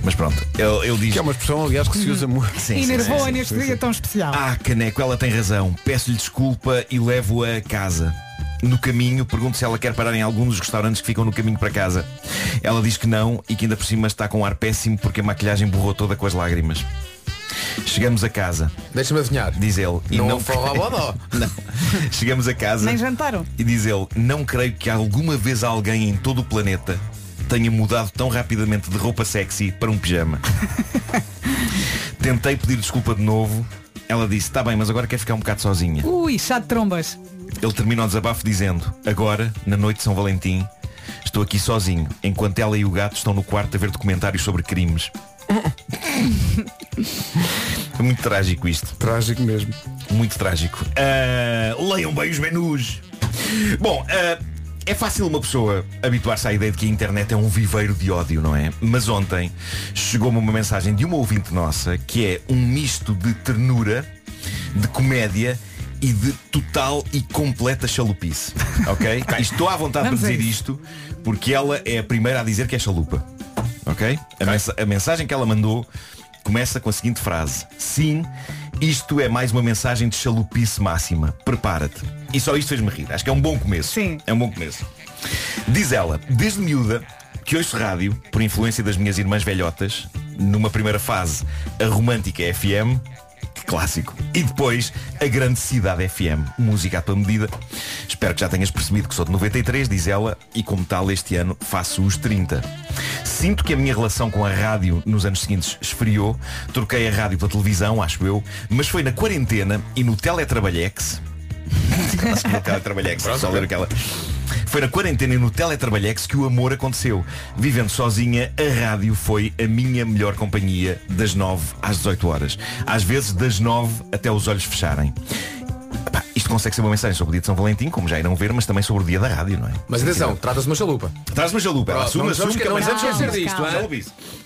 Mas pronto, ele, ele diz. Que é uma expressão, aliás, que se usa muito. Sim, E sim. neste dia tão especial. Ah, caneco, ela tem razão. Peço-lhe desculpa e levo-a a casa. No caminho, pergunto se ela quer parar em algum dos restaurantes que ficam no caminho para casa. Ela diz que não e que ainda por cima está com um ar péssimo porque a maquilhagem borrou toda com as lágrimas. Chegamos a casa, Deixa-me adivinhar. diz ele. E Não não forró bodó. Não. Chegamos a casa. Nem jantaram. E diz ele, não creio que alguma vez alguém em todo o planeta tenha mudado tão rapidamente de roupa sexy para um pijama. Tentei pedir desculpa de novo. Ela disse, está bem, mas agora quer ficar um bocado sozinha. Ui, chá de trombas. Ele termina o desabafo dizendo, agora, na noite de São Valentim, estou aqui sozinho, enquanto ela e o gato estão no quarto a ver documentários sobre crimes. é muito trágico isto. Trágico mesmo. Muito trágico. Ah, leiam bem os menus. Bom, ah, é fácil uma pessoa habituar-se à ideia de que a internet é um viveiro de ódio, não é? Mas ontem chegou-me uma mensagem de uma ouvinte nossa que é um misto de ternura, de comédia e de total e completa chalupice. Ok? Estou à vontade de dizer isto porque ela é a primeira a dizer que é chalupa. Ok? A, mensa- a mensagem que ela mandou começa com a seguinte frase. Sim, Isto é mais uma mensagem de chalupice máxima. Prepara-te. E só isto fez-me rir. Acho que é um bom começo. Sim. É um bom começo. Diz ela, desde miúda, que ouço rádio, por influência das minhas irmãs velhotas, numa primeira fase, a romântica FM, que clássico, e depois a grande cidade FM, música à tua medida. Espero que já tenhas percebido que sou de 93, diz ela, e como tal este ano faço os 30. Sinto que a minha relação com a rádio nos anos seguintes esfriou, troquei a rádio pela televisão, acho eu, mas foi na quarentena e no teletrabalhex, que no teletrabalhex, só ler aquela. Foi na quarentena e no teletrabalhex que o amor aconteceu. Vivendo sozinha, a rádio foi a minha melhor companhia das 9 às 18 horas. Às vezes das 9 até os olhos fecharem. Epá, isto consegue ser uma mensagem sobre o dia de São Valentim, como já irão ver, mas também sobre o dia da rádio, não é? Mas atenção, trata-se de uma chalupa. Traz uma chalupa. Ela assume, assume que ela- vamos esquecer disto.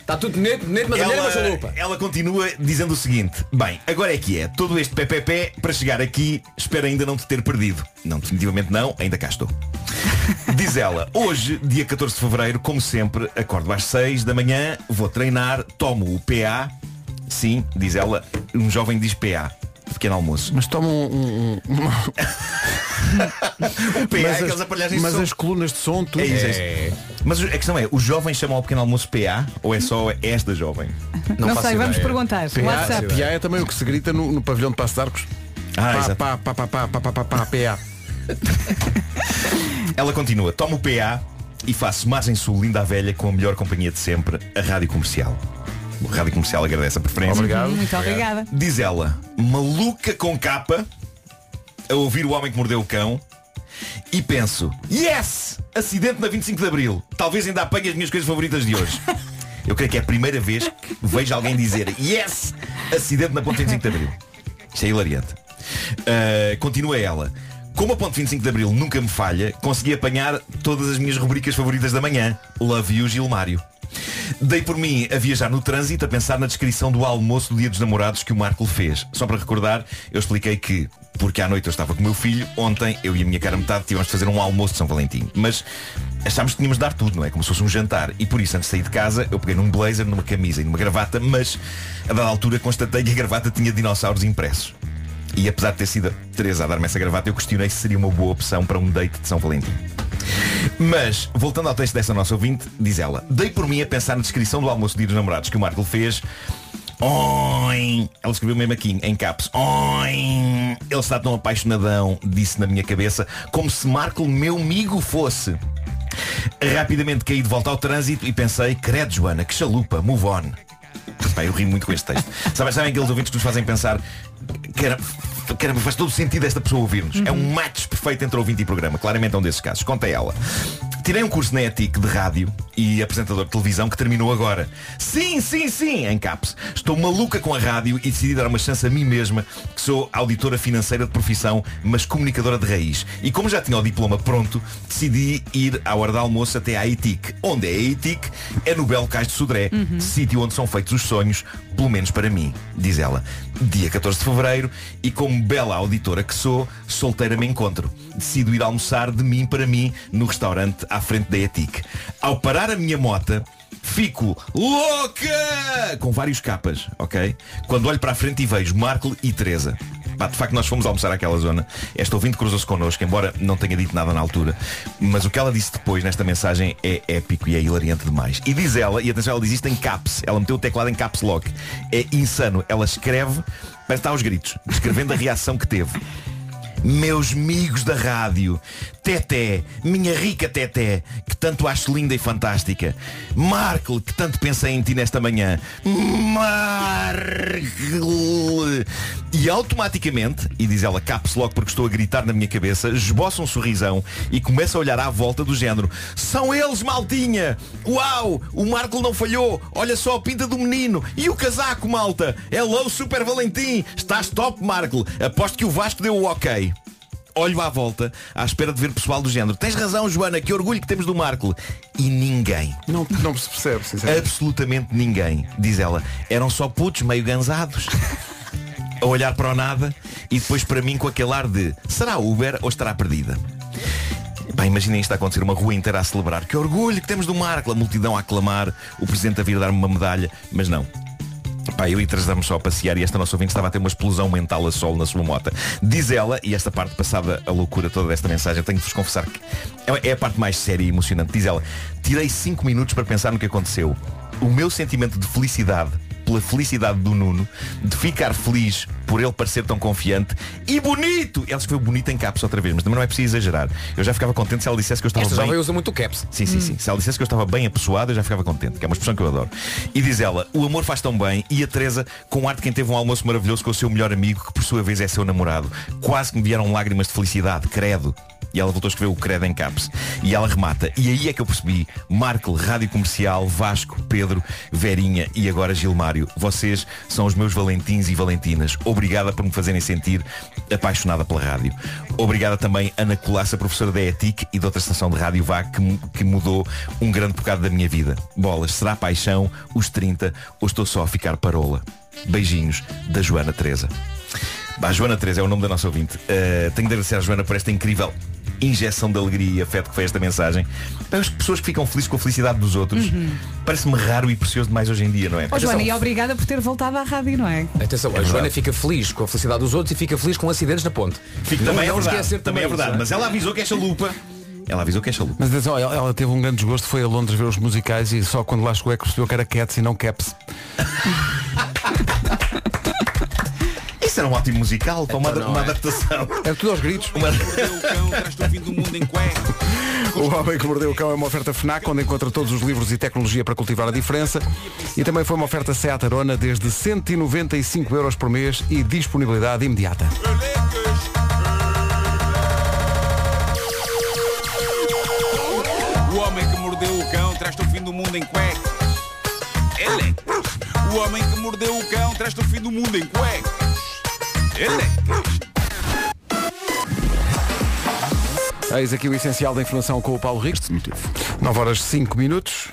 Está tudo bonito, bonito, mas a mulher é uma chalupa. ela continua dizendo o seguinte Bem, agora é que é Todo este PPP para chegar aqui Espero ainda não te ter perdido Não, definitivamente não, ainda cá estou Diz ela, hoje, dia 14 de Fevereiro Como sempre, acordo às 6 da manhã Vou treinar, tomo o PA Sim, diz ela Um jovem diz PA Pequeno almoço Mas toma um, um- um- O PA é Mas aquelas as- aparelhagens mas de som. as colunas de som, tudo. É isso, é isso. Mas a questão é, os jovens chamam ao pequeno almoço PA ou é só esta jovem? Não, sei, vamos perguntar. PA, WhatsApp. PA é também o que se grita no, no pavilhão de Passo de Arcos. Ah, pá, pá, pá, pá, pá, pá, pá, pá, pá, PA. Ela continua, tomo o PA e faço Margem Sul Linda a Velha com a melhor companhia de sempre, a Rádio Comercial. A Rádio Comercial agradece a preferência. Obrigado. Muito obrigada. Diz ela, maluca com capa, a ouvir o homem que mordeu o cão, e penso, yes! Acidente na 25 de Abril. Talvez ainda apanhe as minhas coisas favoritas de hoje. Eu creio que é a primeira vez que vejo alguém dizer yes! Acidente na ponte 25 de Abril. Isto é hilariante. Uh, continua ela. Como a ponte 25 de Abril nunca me falha, consegui apanhar todas as minhas rubricas favoritas da manhã. Love you, Gilmário. Dei por mim a viajar no trânsito a pensar na descrição do almoço do dia dos namorados que o Marco fez. Só para recordar, eu expliquei que, porque à noite eu estava com o meu filho, ontem eu e a minha cara metade tivemos de fazer um almoço de São Valentim. Mas achámos que tínhamos de dar tudo, não é? Como se fosse um jantar. E por isso, antes de sair de casa, eu peguei num blazer, numa camisa e numa gravata, mas a dada altura constatei que a gravata tinha dinossauros impressos. E apesar de ter sido Teresa a dar-me essa gravata, eu questionei se seria uma boa opção para um date de São Valentim. Mas, voltando ao texto dessa nossa ouvinte, diz ela, dei por mim a pensar na descrição do almoço de dia dos namorados que o Marco fez. Oin! Ela escreveu mesmo aqui, em caps. Oin! Ele está tão apaixonadão, disse na minha cabeça, como se Marco meu amigo fosse. Rapidamente caí de volta ao trânsito e pensei, credo Joana, que chalupa, move on. Pá, eu ri muito com este texto. Sabem, sabem aqueles ouvintes que nos fazem pensar Caramba, caramba, faz todo o sentido esta pessoa ouvir-nos. É um match perfeito entre ouvinte e programa. Claramente é um desses casos. Conta ela. Tirei um curso na ETIC de rádio e apresentador de televisão que terminou agora. Sim, sim, sim, em caps. Estou maluca com a rádio e decidi dar uma chance a mim mesma, que sou auditora financeira de profissão, mas comunicadora de raiz. E como já tinha o diploma pronto, decidi ir à hora de almoço até à ETIC. Onde é a ETIC? É no Belo Cais de Sodré, sítio onde são feitos os sonhos, pelo menos para mim, diz ela. Dia 14 de Fevereiro e como bela auditora que sou, solteira me encontro. Decido ir almoçar de mim para mim no restaurante à frente da ETIC. Ao parar a minha mota, fico louca! Com vários capas, ok? Quando olho para a frente e vejo Marco e Teresa. Pá, de facto nós fomos almoçar àquela zona. Esta ouvinte cruzou-se connosco, embora não tenha dito nada na altura. Mas o que ela disse depois nesta mensagem é épico e é hilariante demais. E diz ela, e atenção, ela diz isto em caps. Ela meteu o teclado em caps lock. É insano. Ela escreve, para estar aos gritos, descrevendo a reação que teve. Meus amigos da rádio, Teté, minha rica Teté, que tanto acho linda e fantástica. Marco, que tanto pensei em ti nesta manhã. Marco. E automaticamente, e diz ela caps logo porque estou a gritar na minha cabeça, esboça um sorrisão e começa a olhar à volta do género. São eles, maltinha! Uau! O Marco não falhou! Olha só a pinta do menino! E o casaco, malta! Hello, Super Valentim! Estás top, Marco! Aposto que o Vasco deu o ok. Olho à volta, à espera de ver pessoal do género. Tens razão, Joana, que orgulho que temos do Marco. E ninguém. Não, não se percebe, sinceramente. Absolutamente ninguém, diz ela. Eram só putos meio gansados. A olhar para o nada e depois para mim com aquele ar de será Uber ou estará perdida? Pá, imaginem isto a acontecer, uma rua inteira a celebrar. Que orgulho que temos do Marco, a multidão a aclamar, o presidente a vir dar-me uma medalha, mas não. Pá, eu e Teresa damos só a passear e esta nossa ouvinte estava a ter uma explosão mental a sol na sua mota. Diz ela, e esta parte passada a loucura toda desta mensagem, tenho de vos confessar que é- é a parte mais séria e emocionante. Diz ela, tirei 5 minutos para pensar no que aconteceu. O meu sentimento de felicidade pela felicidade do Nuno, de ficar feliz por ele parecer tão confiante e bonito. Ela escreveu bonito em caps outra vez, mas também não é preciso exagerar. Eu já ficava contente se ela dissesse que eu estava Esta bem. usa muito caps. Sim, sim, sim. Se ela dissesse que eu estava bem apessoado, eu já ficava contente, que é uma expressão que eu adoro. E diz ela, o amor faz tão bem, e a Teresa, com ar de quem teve um almoço maravilhoso com o seu melhor amigo, que por sua vez é seu namorado. Quase que me vieram lágrimas de felicidade, credo. E ela voltou a escrever o credo em caps. E ela remata. E aí é que eu percebi. Marco, Rádio Comercial, Vasco, Pedro, Verinha e agora Gilmário. Vocês são os meus Valentins e Valentinas. Obrigada por me fazerem sentir apaixonada pela rádio. Obrigada também Ana Colaça, professora da ETIC e de outra estação de rádio vá que, que mudou um grande bocado da minha vida. Bolas, será paixão, os 30 ou estou só a ficar parola? Beijinhos da Joana Teresa. A Joana Teresa é o nome da nossa ouvinte. Uh, tenho de agradecer à Joana por esta incrível injeção de alegria e afeto que foi esta mensagem. Para as pessoas que ficam felizes com a felicidade dos outros, Uhum. parece-me raro e precioso demais hoje em dia, não é? Ó Joana, e obrigada por ter voltado à rádio, não é? Atenção, a verdade. Joana fica feliz com a felicidade dos outros e fica feliz com acidentes na ponte. Fico, Não também é vamos verdade, esquecer também é isso, verdade. não é? Mas ela avisou que é chalupa. Ela avisou que é chalupa. Mas atenção, ela, ela teve um grande desgosto, foi a Londres ver os musicais e só quando lá chegou é que percebeu que era Cats e não Caps. Isso era um ótimo musical, para uma, Então uma é. adaptação. É tudo aos gritos. Uma- O cão traz-te o fim do mundo em cueca. O Homem que Mordeu o Cão é uma oferta FNAC, onde encontra todos os livros e tecnologia para cultivar a diferença. E também foi uma oferta Seat Arona desde 195 euros por mês e disponibilidade imediata. O homem que mordeu o cão traz-te o fim do mundo em cuecas. Elecas. O homem que mordeu o cão traz-te o fim do mundo em cuecas. Eis aqui o essencial da informação com o Paulo Ricos. 9 horas 5 minutos.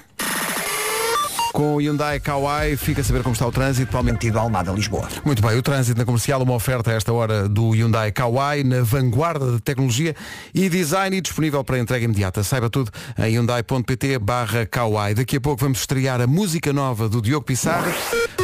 Com o Hyundai Kauai, fica a saber como está o trânsito. Paulo Sentido Almada, Lisboa. Muito bem, o trânsito na comercial, uma oferta a esta hora do Hyundai Kauai, na vanguarda de tecnologia e design e disponível para entrega imediata. Saiba tudo em hyundai.pt barra Kauai. Daqui a pouco vamos estrear a música nova do Diogo Pissarra.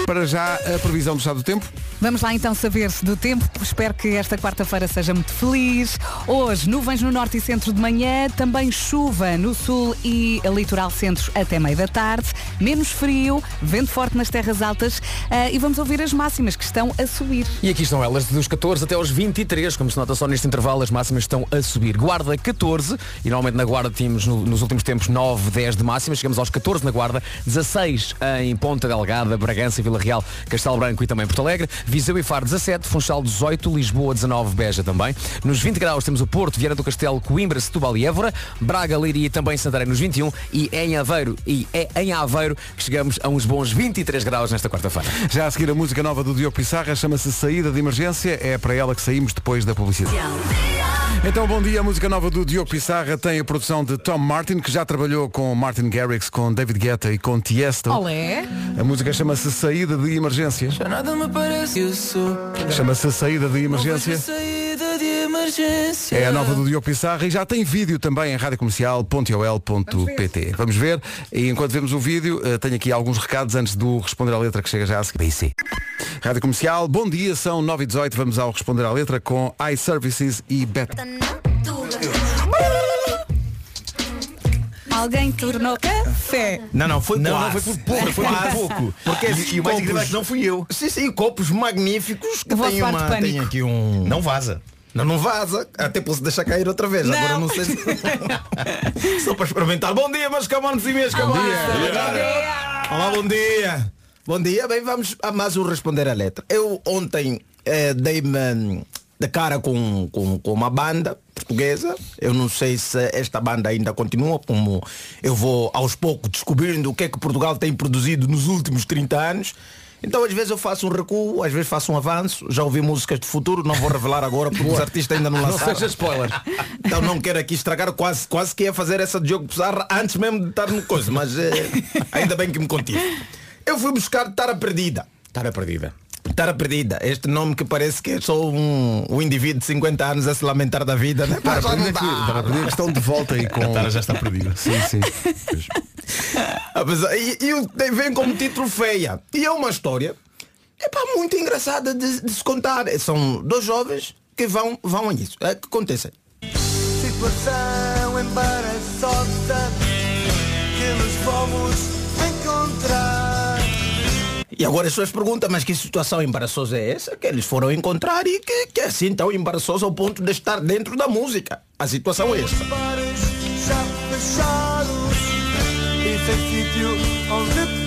Para já, a previsão do estado do tempo. Vamos lá então saber do tempo. Espero que esta quarta-feira seja muito feliz. Hoje, nuvens no norte e centro de manhã, também chuva no sul e litoral centro até meio da tarde, menos frio, vento forte nas terras altas ah, e vamos ouvir as máximas que estão a subir. E aqui estão elas, dos 14 até aos 23, como se nota só neste intervalo, as máximas estão a subir. Guarda 14, e normalmente na Guarda tínhamos no- nos últimos tempos 9, 10 de máxima, chegamos aos 14 na Guarda, 16 em Ponta Delgada, Bragança, Vila Real, Castelo Branco e também Porto Alegre, Viseu e Faro 17, Funchal 18, Lisboa 19, Beja também. Nos 20 graus temos o Porto, Vieira do Castelo, Coimbra, Setúbal e Évora, Braga, Leiria e também Santarém nos 21 e em Aveiro, e é em Aveiro que chegamos a uns bons 23 graus nesta quarta-feira. Já a seguir a música nova do Diogo Pissarra, chama-se Saída de Emergência. É para ela que saímos depois da publicidade. Então, bom dia. A música nova do Diogo Pissarra tem a produção de Tom Martin, que já trabalhou com Martin Garrix, com David Guetta e com Tiesto. Olé! A música chama-se Saída de Emergência. Chama-se Saída de Emergência. É a nova do Diogo Pissarra e já tem vídeo também em radiocomercial.ol.pt. Vamos ver. E enquanto vemos o vídeo, eh, tenho aqui alguns recados antes do responder à letra que chega já a seguir. BC. Rádio Comercial, bom dia, são 9 e 18 Vamos ao responder à letra com iServices e Bet. Alguém tornou café. Não, não, foi Não, quase. não, foi por pouco, foi por pouco. Porque E- esses e o mais copos- incrível é que não fui eu. Sim, sim, copos magníficos que quarto uma, têm aqui um... Não vaza. Não, não vaza. Até posso deixar cair outra vez. Não. Agora não sei se... Só para experimentar. Bom dia, meus camanos e minhas camanas. Olá, bom dia. Bom dia. Bem, vamos a mais um responder a letra. Eu ontem eh, dei-me hum, de cara com, com, com uma banda portuguesa. Eu não sei se esta banda ainda continua, como eu vou aos poucos descobrindo o que é que Portugal tem produzido nos últimos 30 anos. Então às vezes eu faço um recuo, às vezes faço um avanço, já ouvi músicas de futuro, não vou revelar agora porque os artistas ainda não Não lançaram. seja spoiler. Então não quero aqui estragar, quase, quase que ia fazer essa de jogo Pizarra antes mesmo de estar no coisa, mas eh, ainda bem que me contive. Eu fui buscar Tara Perdida. Tara Perdida. Tara Perdida, este nome que parece que é só um, um indivíduo de 50 anos a se lamentar da vida, né? Para pedir que estão de volta aí com. A Tara já está perdida. Sim, sim. Apesar- E, e o- tem- vem como título feia. E é uma história é pá, muito engraçada de, de se contar. São dois jovens que vão, vão a isso. É que acontece. Situação embaraçosa que nos encontrar. E agora as pessoas perguntam, mas que situação embaraçosa é essa que eles foram encontrar e que, que é assim tão embaraçosa ao ponto de estar dentro da música? A situação é. Bares já fechados sítio onde.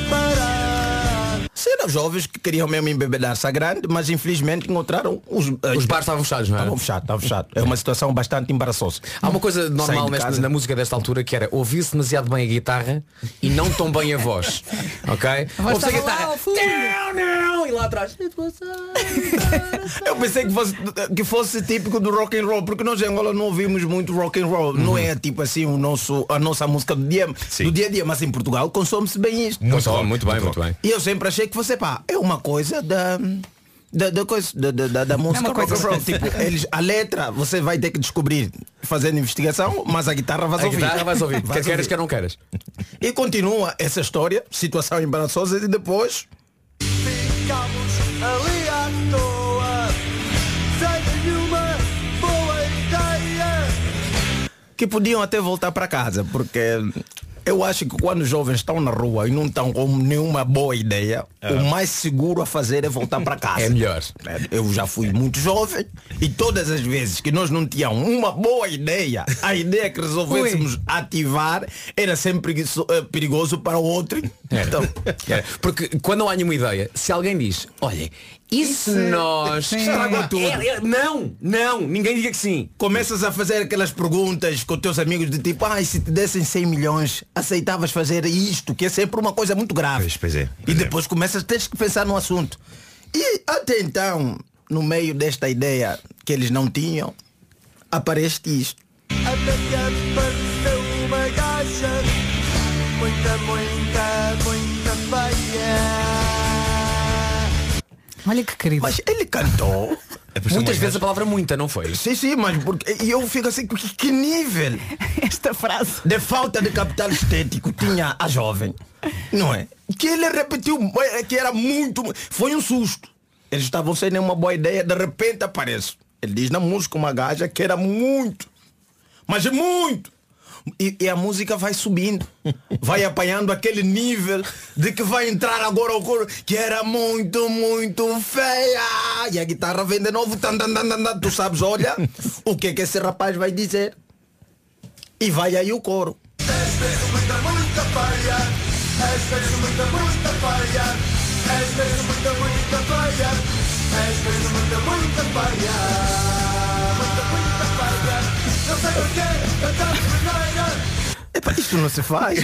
Jovens que queriam mesmo embebedar-se a grande, mas infelizmente encontraram os... Os bares estavam fechados, não é? Estavam fechados, estavam fechados. É uma situação bastante embaraçosa. Há uma coisa normal nesta- na música desta altura que era ouvir-se demasiado bem a guitarra e não tão bem a voz. Ok? voz Ouve-se a guitarra. Não, não! E lá atrás. Eu pensei que fosse, que fosse típico do rock and roll, porque nós em Angola não ouvimos muito rock and roll. Não é tipo assim o nosso, a nossa música do dia, do dia a dia, mas em Portugal consome-se bem isto. Muito, bom, muito bem, muito bem. E eu sempre achei que fosse pá, é uma coisa da. Da, da coisa da, da, da- da música É uma coisa rock. Tipo, eles, a letra você vai ter que descobrir fazendo investigação, mas a guitarra vais A ouvir. guitarra vais ouvir. Quer Vais queiras, ouvir. quer não queiras. E continua essa história, situação embaraçosa e depois Ficamos ali à toa sem nenhuma boa ideia. que podiam até voltar para casa, porque eu acho que quando os jovens estão na rua e não estão com nenhuma boa ideia, o mais seguro a fazer é voltar para casa. É melhor. Eu já fui muito jovem e todas as vezes que nós não tínhamos uma boa ideia, a ideia que resolvêssemos ativar era sempre perigoso- eh, perigoso para o outro. Então, Era. Porque quando não há nenhuma ideia, se alguém diz, olha, e se nós. Estragou tudo. É, é, não, não, ninguém diga que sim. Começas a fazer aquelas perguntas com teus amigos de tipo, ai, se te dessem 100 milhões, aceitavas fazer isto, que é sempre uma coisa muito grave. Pois, pois é. E depois começas, tens que pensar no assunto. E até então, no meio desta ideia que eles não tinham, aparece isto. Até que apareceu uma gaja Muita, muita, Olha que querido. Mas ele cantou. Muitas vezes a palavra muita, não foi? Sim, sim, mas porque e eu fico assim, que, que nível Esta frase. de falta de capital estético tinha a jovem, não é? Que ele repetiu, eh, que era muito, foi um susto. Eles estavam sem nenhuma boa ideia, de repente aparece. Ele diz na música uma gaja que era muito, mas muito. E, e a música vai subindo, vai apanhando aquele nível de que vai entrar agora o coro que era muito, muito feia. E a guitarra vem de novo, tu sabes, olha, o que é que esse rapaz vai dizer. E vai aí o coro. Epá, isto não se faz.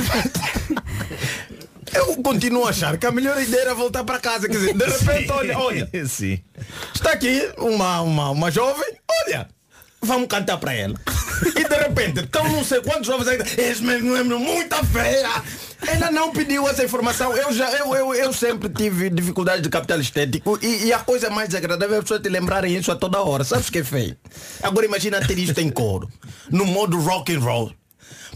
Eu continuo a achar que a melhor ideia era voltar para casa. Quer dizer, de repente, olha, olha, Sim. está aqui uma, uma, uma jovem, olha, vamos cantar para ela. E de repente, estão não sei quantos jovens ainda, és mesmo, mesmo muita feia. Ela não pediu essa informação. Eu, já, eu, eu, eu sempre tive dificuldade de capital estético e, e a coisa mais desagradável é as pessoas te lembrarem isso a toda hora. Sabes o que é feio? Agora imagina ter isto em coro, no modo rock and roll.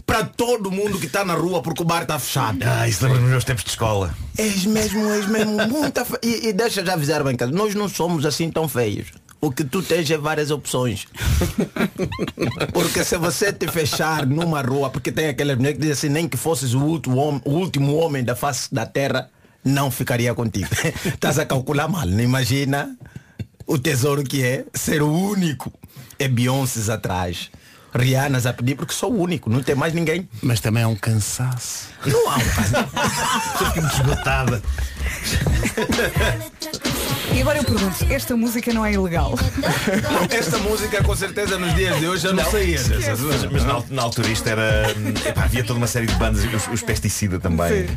Para todo mundo que está na rua porque o bar está fechado. Ah, isso lembra-me dos meus tempos de escola. És mesmo, és mesmo muita fe... e, e deixa já avisar bem, cara, nós não somos assim tão feios. O que tu tens é várias opções. Porque se você te fechar numa rua, porque tem aquelas mulheres que dizem assim, nem que fosses o último, homem, o último homem da face da terra, não ficaria contigo. Estás a calcular mal, não imagina o tesouro que é ser o único. É Beyoncé atrás. Rihanna a pedir porque sou o único, não tem mais ninguém. Mas também é um cansaço. Não há um Fiquei muito esgotada. E agora eu pergunto, esta música não é ilegal? Esta música com certeza nos dias de hoje já não, saía dessas. Mas, mas na, na altura isto era. epá, havia toda uma série de bandas, os, os pesticida também.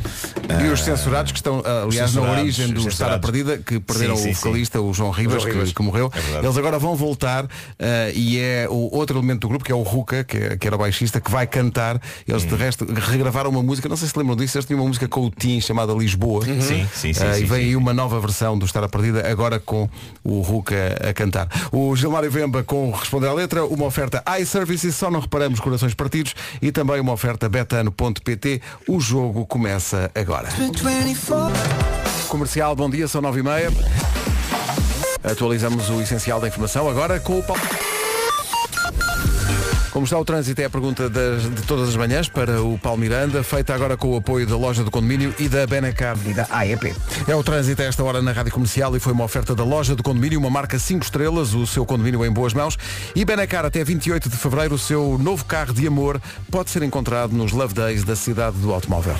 E os censurados que estão, ah, aliás, na origem do Estar a. Perdida, que perderam Sim, sim, o sim. vocalista, o João Ribas, João que-. Que, morreu. É. Eles agora vão voltar ah, e é o outro elemento do grupo, que é o Ruca, que, é- que era baixista, que vai cantar. Eles Hum. de resto regravaram uma música, não sei se lembram disso, eles tinham uma música com o Tim chamada Lisboa. Sim, sim, sim, sim, e vem sim. aí uma nova versão do Estar a Perdida, agora com o Ruca a cantar. O Gilmário Vemba com Responder à Letra, uma oferta iServices, só não reparamos corações partidos, e também uma oferta betano.pt. O jogo começa agora. Comercial, bom dia, são 9 e meia. Atualizamos o essencial da informação agora com o Paulo. Como está o trânsito é a pergunta das- de todas as manhãs para o Paulo Miranda, feita agora com o apoio da loja do condomínio e da Benacar. E da AEP. É o trânsito a esta hora na Rádio Comercial e foi uma oferta da loja do condomínio, uma marca 5 estrelas, o seu condomínio em boas mãos. E Benacar até 28 de fevereiro, o seu novo carro de amor pode ser encontrado nos Love Days da cidade do automóvel.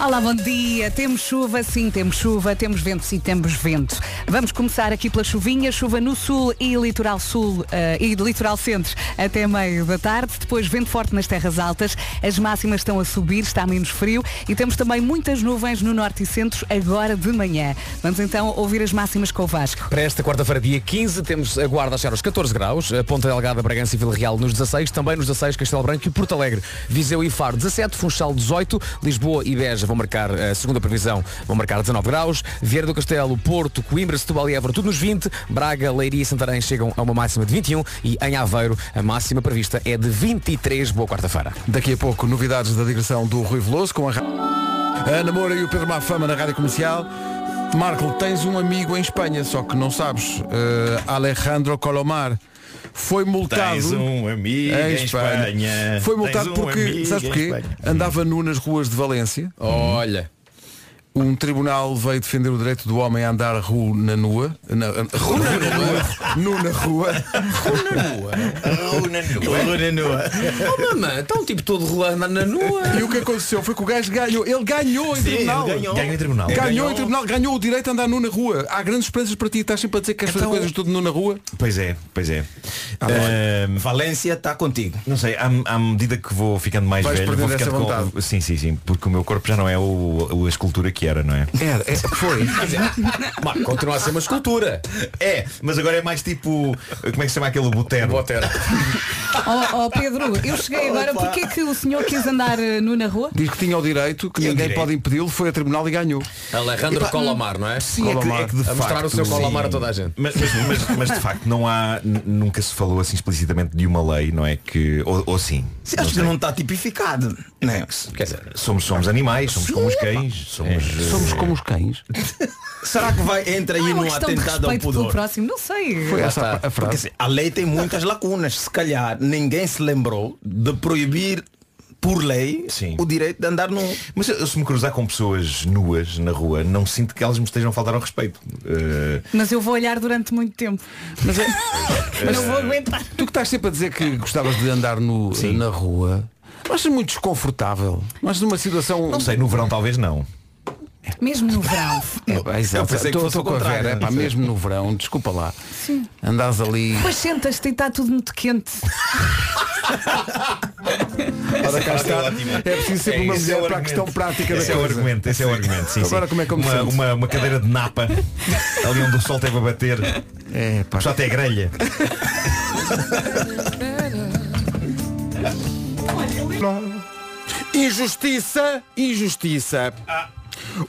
Olá, bom dia. Temos chuva, sim, temos chuva, temos vento, sim, temos vento. Vamos começar aqui pela chuvinha, chuva no sul e litoral sul eh, e litoral centro até meio da tarde. Depois vento forte nas terras altas, as máximas estão a subir, está menos frio e temos também muitas nuvens no norte e centro agora de manhã. Vamos então ouvir as máximas com o Vasco. Para esta quarta-feira, dia 15, temos a Guarda a chegar aos 14 graus, a Ponta Delgada, Bragança e Vila Real nos 16, também nos 16, Castelo Branco e Porto Alegre, Viseu e Faro 17, Funchal 18, Lisboa e Beja vão marcar, a segunda previsão, vão marcar 19 graus, Vieira do Castelo, Porto, Coimbra, Setúbal e Évora, tudo nos 20, Braga, Leiria e Santarém chegam a uma máxima de 21 e em Aveiro a máxima prevista é de 23. Boa quarta-feira. Daqui a pouco, novidades da digressão do Rui Veloso com a, a Ana Moura e o Pedro Mafama na Rádio Comercial. Marco, tens um amigo em Espanha, só que não sabes. eh, Alejandro Colomar. Foi multado. Tens um amigo em Espanha. Foi multado Tens um porque, amigo sabes porquê? Andava nu nas ruas de Valência. Olha. Um tribunal veio defender o direito do homem a andar ru na nua. Na, ru na nua. Nu na rua. Runa nua. Oh mamãe, está um tipo todo rolando na nua. E o que aconteceu foi que o gajo ganhou. Ele ganhou em Sim, tribunal. ganhou. Ganhou em tribunal. Ganhou, Ganhou. em tribunal, ganhou o direito a andar nu na rua. Há grandes esperanças para ti. Estás sempre a dizer que queres fazer Então- coisas tudo nu na rua. Pois é, pois é. Ah, Valência está contigo. não sei, à, à medida que vou ficando mais Vais velho, vou ficando com. vontade. Sim, sim, sim. Porque o meu corpo já não é o, o- a escultura que era, não é? É, é, foi. Mas continua a ser uma escultura. É, mas agora é mais tipo. Como é que se chama aquele botero? Botera. Oh, oh, Pedro, eu cheguei agora, porque é que o senhor quis andar eh, nu na rua? Diz que tinha o direito, que ninguém direito. pode impedi-lo, foi a tribunal e ganhou. Alejandro Epá, Colomar, não é? Sim, é que, é que de A mostrar facto, o seu Colomar sim. a toda a gente. Mas, mas, mas- mas, de facto não há, n- nunca se falou assim explicitamente de uma lei, não é? Que, ou, ou sim. Se acho que não está tipificado. Né? Quer dizer, Somos, somos animais, somos como os cães, somos. Eh, Somos como os cães. Será que vai entra Ah, aí é uma num atentado ao pudor? próximo, não sei. Foi essa a, a Porque frase. assim, a lei tem muitas lacunas. Se calhar ninguém se lembrou de proibir por lei Sim. o direito de andar num. Mas eu, se me cruzar com pessoas nuas na rua, não sinto que elas me estejam a faltar ao respeito. Eh, Mas eu vou olhar durante muito tempo. Mas é, Mas não vou aguentar. tu que estás sempre a dizer que gostavas de andar nu, na rua, não achas muito desconfortável? Não achas uma situação. não sei, no verão talvez não. Mesmo no verão. É, pá, exato. Eu pensei que Estou- fosse estou com a contrário. Vera, é pá, mesmo no verão, desculpa lá. Sim. Andares ali. Depois sentas-te e está tudo muito quente. Ora, cá está. Ótimo. É preciso sempre É, uma esse é mulher o para a questão prática da esse é o coisa. argumento, esse é o argumento. Sim, Agora sim. como é que eu me uma, sinto? uma, uma cadeira de napa, ali onde o sol teve a bater, É, pá. só até grelha. Injustiça, injustiça.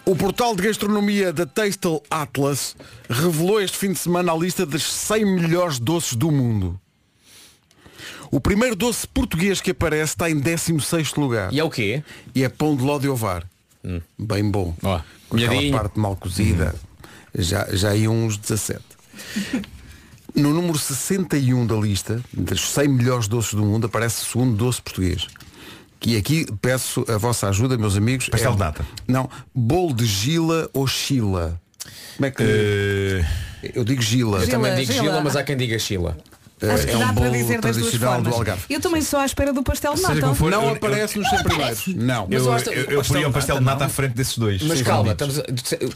O portal de gastronomia da Tastel Atlas revelou este fim de semana a lista das 100 melhores doces do mundo. O primeiro doce português que aparece está em 16º lugar. E é o quê? E é pão de ló de ovar. Bem bom. Ó, Com aquela parte mal cozida. Já, já iam uns 17. No número 61 da lista, das 100 melhores doces do mundo, aparece o segundo doce português. Que aqui peço a vossa ajuda, meus amigos. Pastel É- de nata. Não, bolo de gila ou chila. Como é que. Eh, Eu digo gila. Eu também digo Gila. Gila, mas há quem diga Chila. Acho que é dá um para dizer das duas tradicional do formas. Algarve. Eu também sou à espera do pastel de nata. for, Não eu- aparece nos 100 primeiros. Não. Eu, eu eu, o eu pastel poria um pastel de nata à frente desses dois. Mas calma, estamos a...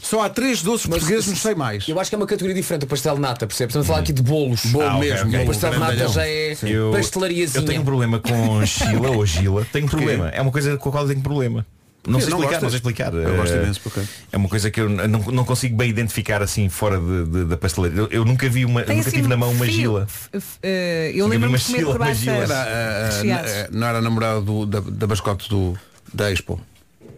Só há três doces Mas- portugueses, não sei mais. Eu acho que é uma categoria diferente o pastel de nata, percebes? Estamos a falar aqui de bolos. Bolo Ah, mesmo. ok. O pastel de nata já é pastelariazinha. eu tenho um problema com Chila ou Gila. Tenho um problema. É uma coisa com a qual eu tenho problema. Não sei Não explicar, não gostas? sei explicar. Eu gosto Eh, imenso, porque- É uma coisa que eu não, não consigo bem identificar assim fora de- de- da pastelaria. Eu, eu nunca vi uma, Tem nunca assim tive na mão uma fio. Gila. Eh, eu lembro-me de comer Gila, Era, ah, não era namorado do- da, da mascote do, da Expo.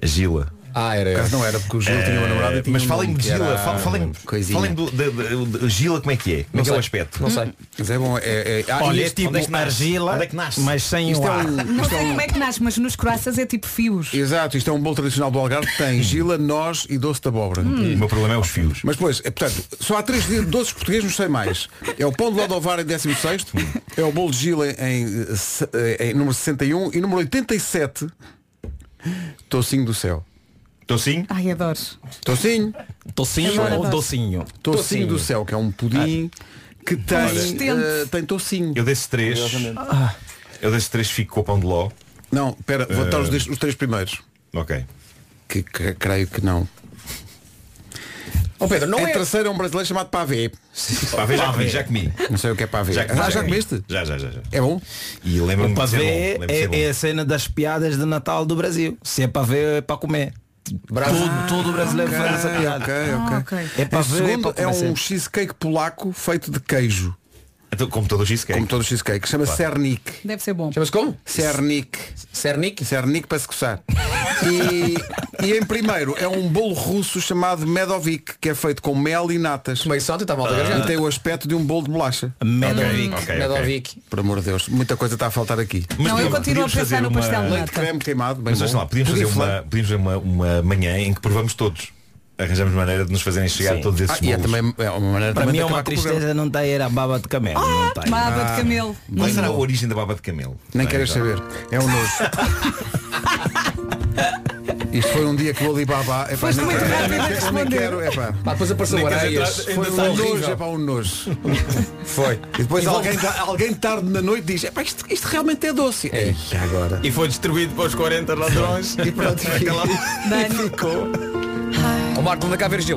A Gila. Ah, era Por acaso não era, porque o Gil tinha uma namorada e tinha Mas um falem nome, de que Gila, era fal- falem, coisinha. falem do, de, de- de- Gila como é que é? Como é que é o aspecto? Não sei. Mas é bom, é, é, ah, Olha, é tipo onde é que nasce? argila, Onde é que nasce? mas sem isto o é ar. um, Não isto é sei um- como é que nasce, mas nos croissants é tipo fios. Exato, isto é um bolo tradicional do Algarve que tem gila, noz e doce de abóbora. Hum. O meu problema é os fios. Mas pois, é, portanto, só há três doces portugueses, não sei mais. É o pão de Lodovar em 16 é o bolo de Gila em, eh, se- eh, em número 61 e número 87, Tocinho do Céu. Tocinho? Ai, adoro. Tocinho, Tocinho Adoro, ou adoro. docinho? Tocinho Tocinho. do Céu, que é um pudim que tem, Consistente. eh, tem tocinho. Eu desses três. Eu desses três fico com o pão de ló. Não, espera, vou dar os, dez- os três primeiros. Ok. Que, que- creio que não. Ó Pedro, não em é. terceiro é um brasileiro chamado Pavê. Pavê já comi, já comi. Não sei o que é Pavê. Já, ah, já comeste? Já, já, já, já. É bom? E lembro-me de ser bom. ver lembro-me de ser bom. é, é a cena das piadas de Natal do Brasil. Se é para ver, é para comer. Tudo, tudo brasileiro faz essa piada. Ok, Ah, ok. ok. É para Em ver, é segundo para é comer um cheesecake polaco feito de queijo. Então, como todo o cheesecake. Como todo cheesecake. Chama-se Cernik. Deve ser bom. Chama-se como? Cernik. Cernik? Cernik para se coçar. E, e em primeiro é um bolo russo chamado Medovik, que é feito com mel e natas. Meio só está mal E garganta. tem o aspecto de um bolo de bolacha. Medovic. Ok, ok. Medovic. Por amor de Deus, muita coisa está a faltar aqui. Mas Não, eu podíamos- continuo a podíamos pensar fazer no uma- pastel de Leite nata. creme queimado, bem Mas bom. veja lá, podíamos Pudim fazer, uma, podíamos fazer uma, uma manhã em que provamos todos. Arranjamos maneira de nos fazerem chegar Sim. todos esses Ah, e é bolos. também é uma maneira Para também mim de é uma acabar com o programa. tristeza não ter a baba de camelo. não tem. Baba de camelo. Qual será a origem da baba de camelo? Nem Bem, queres já. saber. É um nojo. Isto foi um dia que o Alibaba. Epá, Foste muito rápido a nem quero, nem responder. quero. Epá. Pá, depois apareceu areias. Foi um nojo, é para um nojo. Foi. E depois alguém, alguém tarde na noite diz, epá, isto, isto realmente é doce. É. E agora. E foi distribuído para os 40 ladrões. E pronto, e ficou. O Marco, anda cá ver Gil.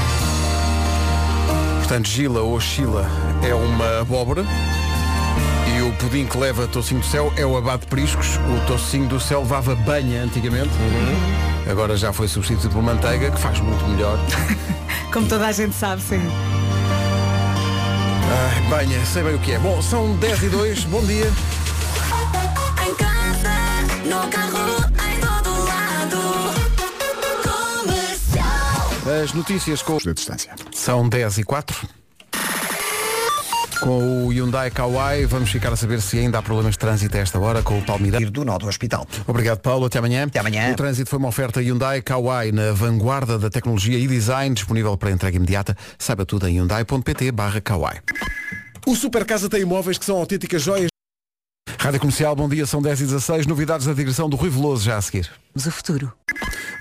Portanto, Gila ou Chila é uma abóbora. O pudim que leva tocinho do céu é o abate de priscos. O tocinho do céu levava banha antigamente. Agora já foi substituído por manteiga, que faz muito melhor. Como toda a gente sabe, sim. Ai, banha, sei bem o que é. Bom, são 10 e 2, bom dia. Em casa, no carro, em todo lado. Comercial. As notícias com a distância. São 10 e 4. Com o Hyundai Kauai, vamos ficar a saber se ainda há problemas de trânsito a esta hora com o Palmeiras. Ir do nó do hospital. Obrigado, Paulo. Até amanhã. Até amanhã. O trânsito foi uma oferta Hyundai Kauai na vanguarda da tecnologia e design, disponível para entrega imediata. Saiba tudo em hyundai.pt barra Kauai. O Super Casa tem imóveis que são autênticas joias. Rádio Comercial, bom dia, são 10 e 16 Novidades da digressão do Rui Veloso já a seguir. Mas o futuro.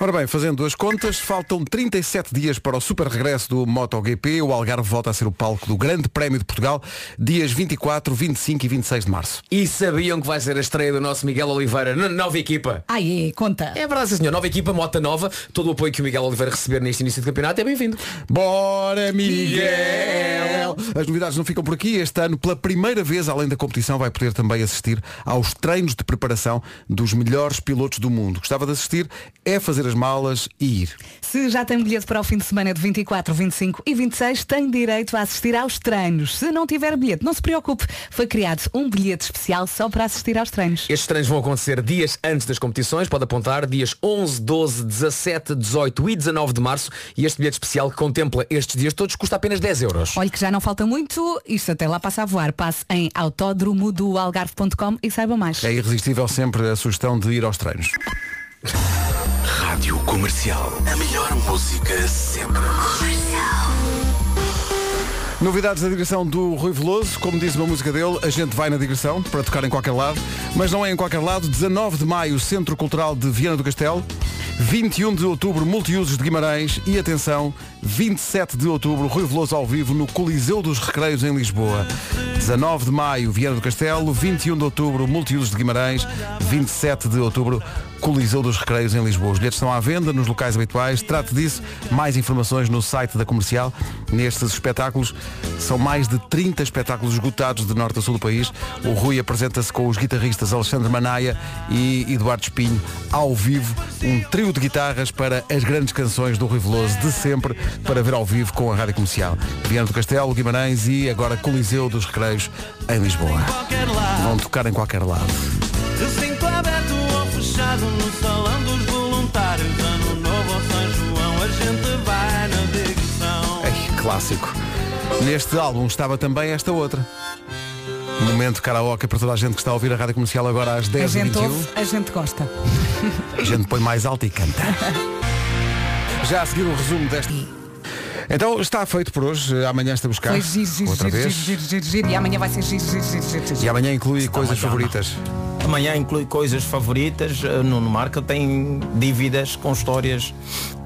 Ora bem, fazendo as contas, faltam 37 dias para o super regresso do MotoGP. O Algarve volta a ser o palco do Grande Prémio de Portugal, dias 24, 25 e 26 de março. E sabiam que vai ser a estreia do nosso Miguel Oliveira na nova equipa? Ai, conta. É verdade, senhor. Nova equipa, mota nova. Todo o apoio que o Miguel Oliveira receber neste início de campeonato é bem-vindo. Bora, Miguel! As novidades não ficam por aqui. Este ano, pela primeira vez, além da competição, vai poder também assistir aos treinos de preparação dos melhores pilotos do mundo. Gostava de assistir, é fazer as malas e ir. Se já tem bilhete para o fim de semana de 24, 25 e 26, tem direito a assistir aos treinos. Se não tiver bilhete, não se preocupe. Foi criado um bilhete especial só para assistir aos treinos. Estes treinos vão acontecer dias antes das competições, pode apontar dias 11, 12, 17, 18 e 19 de março e este bilhete especial que contempla estes dias todos custa apenas 10 euros. Olha que já não falta muito, isto até lá passa a voar. Passe em autódromo do algarve.com e saiba mais. É irresistível sempre a sugestão de ir aos treinos. Rádio Comercial. A melhor música sempre. Novidades da digressão do Rui Veloso, como diz uma música dele, a gente vai na digressão para tocar em qualquer lado, mas não é em qualquer lado. 19 de maio, Centro Cultural de Viana do Castelo, 21 de outubro, Multiusos de Guimarães e atenção, 27 de outubro, Rui Veloso ao vivo no Coliseu dos Recreios em Lisboa. 19 de maio, Viana do Castelo, 21 de outubro, Multiusos de Guimarães, 27 de outubro, Coliseu dos Recreios em Lisboa. Os bilhetes estão à venda nos locais habituais. Trate disso. Mais informações no site da comercial. Nestes espetáculos são mais de 30 espetáculos esgotados de norte a sul do país. O Rui apresenta-se com os guitarristas Alexandre Manaia e Eduardo Espinho ao vivo. Um trio de guitarras para as grandes canções do Rui Veloso de sempre para ver ao vivo com a Rádio Comercial. Viana do Castelo, Guimarães e agora Coliseu dos Recreios em Lisboa. Vão tocar em qualquer lado. Recinto aberto ou fechado no salão dos voluntários Ano novo ou São gente vai na direção. Ei, clássico. Neste álbum estava também esta outra. Momento karaoke para toda a gente que está a ouvir a rádio comercial agora às A 10 h gente 21 ouve, a gente gosta. A gente põe mais alto e canta. Já a seguir o resumo desta. Então está feito por hoje. Amanhã estamos cá. Foi giro, giro, outra giro, vez. giro, giro, giro, giro. E amanhã vai ser giro, giro, giro, giro, giro. E amanhã inclui coisas favoritas. Amanhã inclui coisas favoritas. Uh, Nuno Marca tem dívidas com histórias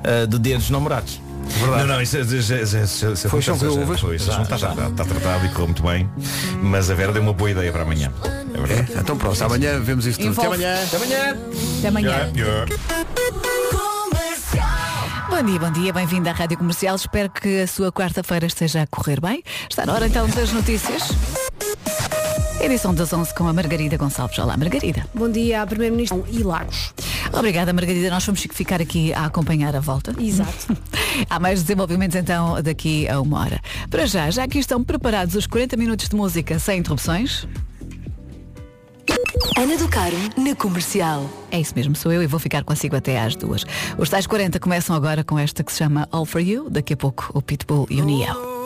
uh, de dia dos namorados. Não, não, isso, isso, isso, isso, isso Foi chão com uvas? Foi, isso Já, está, já. está- está tratado e correu muito bem. Mas a Vera deu uma boa ideia para amanhã. É verdade. Então pronto, amanhã vemos isso tudo. Até Envolve. amanhã. Até amanhã. Até amanhã. Bom dia, bom dia, bem-vindo à Rádio Comercial. Espero que a sua quarta-feira esteja a correr bem. Está na hora então das notícias. Edição das 11 com a Margarida Gonçalves. Olá, Margarida. Bom dia, Primeiro-Ministro e Lagos. Obrigada, Margarida. Nós vamos ficar aqui a acompanhar a volta. Exato. Há mais desenvolvimentos então daqui a uma hora. Para já, já aqui estão preparados os 40 minutos de música sem interrupções. Ana do Carmo, na comercial. É isso mesmo, sou eu e vou ficar consigo até às duas. Os tais 40 começam agora com esta que se chama All For You, daqui a pouco o Pitbull e o Niel.